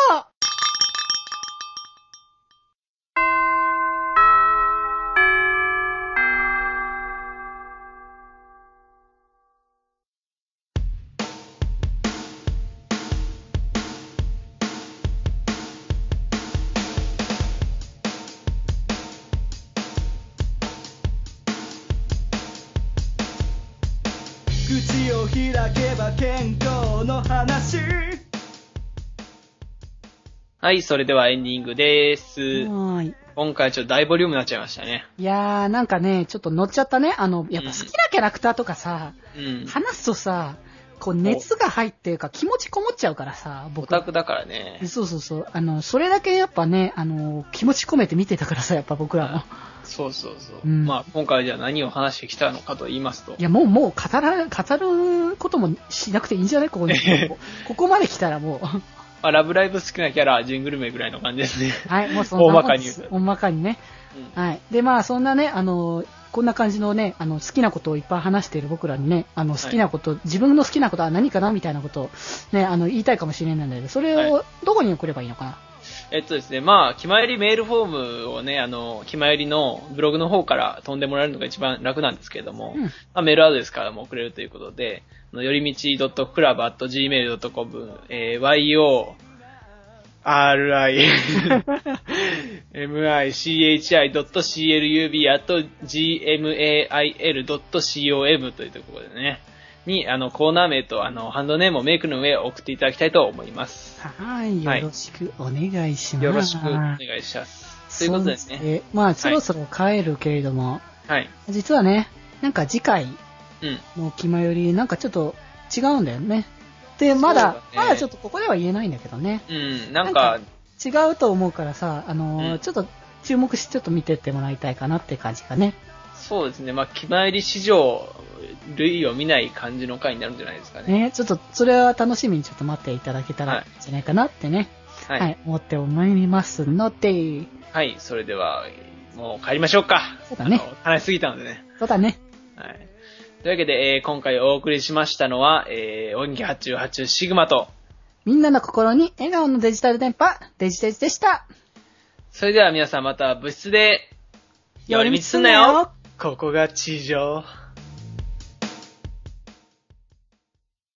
い、それではエンディングです。はーい。今回ちょっと大ボリュームになっちゃいましたね。いやー、なんかね、ちょっと乗っちゃったね。あの、やっぱ好きなキャラクターとかさ、うん。話すとさ、こう熱が入ってるか気持ちこもっちゃうからさ、オ僕。タクだからね。そうそうそう。あの、それだけやっぱね、あの、気持ち込めて見てたからさ、やっぱ僕らも。そうそうそう。うんまあ今回じゃあ何を話してきたのかと言いますとい。や、もう、もう語ら、語ることもしなくていいんじゃない？ここに。ここまで来たらもう。まあラブライブ好きなキャラ、ジングルメぐらいの感じですね。はい、もうそんな大まかに言うと大まかにね。うんはい。で、まあ、そんなね、あの、こんな感じのね、あの、好きなことをいっぱい話している僕らにね、あの、好きなこと、自分の好きなことは何かなみたいなことを、ね、あの、言いたいかもしれないので、それをはどこに送ればいいのかな、えっとですね、まあ、気まよりメールフォームをね、あの、気まよりのブログの方から飛んでもらえるのが一番楽なんですけれども、うん。まあ、メールアドレスからも送れるということで、よりみち .club.gmail.com、えー、yo, ri, michi.club.gmail.com というところでね、に、あの、コーナー名と、あの、ハンドネームをメイクの上送っていただきたいと思います。はい、よろしくお願いします。よろしくお願いします。ということですね。まあ、そろそろ帰るけれども、はい。実はね、なんか次回うん。の気まより、なんかちょっと違うんだよね。で、まだ、ねまだちょっとここでは言えないんだけどね。うん、なんか、違うと思うからさ、あのーうんちょっと注目してちょっと見てってもらいたいかなって感じかね。そうですね。まあ、気まより史上、類を見ない感じの回になるんじゃないですかね。ね、ちょっとそれは楽しみにちょっと待っていただけたらいじゃないかなってね。は。はいい、思って思いますので、はい。それでは、もう帰りましょうか。そうだね話しすぎたのでね。そうだね。はい。というわけで、えー今回お送りしましたのは、えー、音機808シグマと、みんなの心に笑顔のデジタル電波、デジデジでした。それでは皆さんまた部室で、寄り道すんなよここが地上。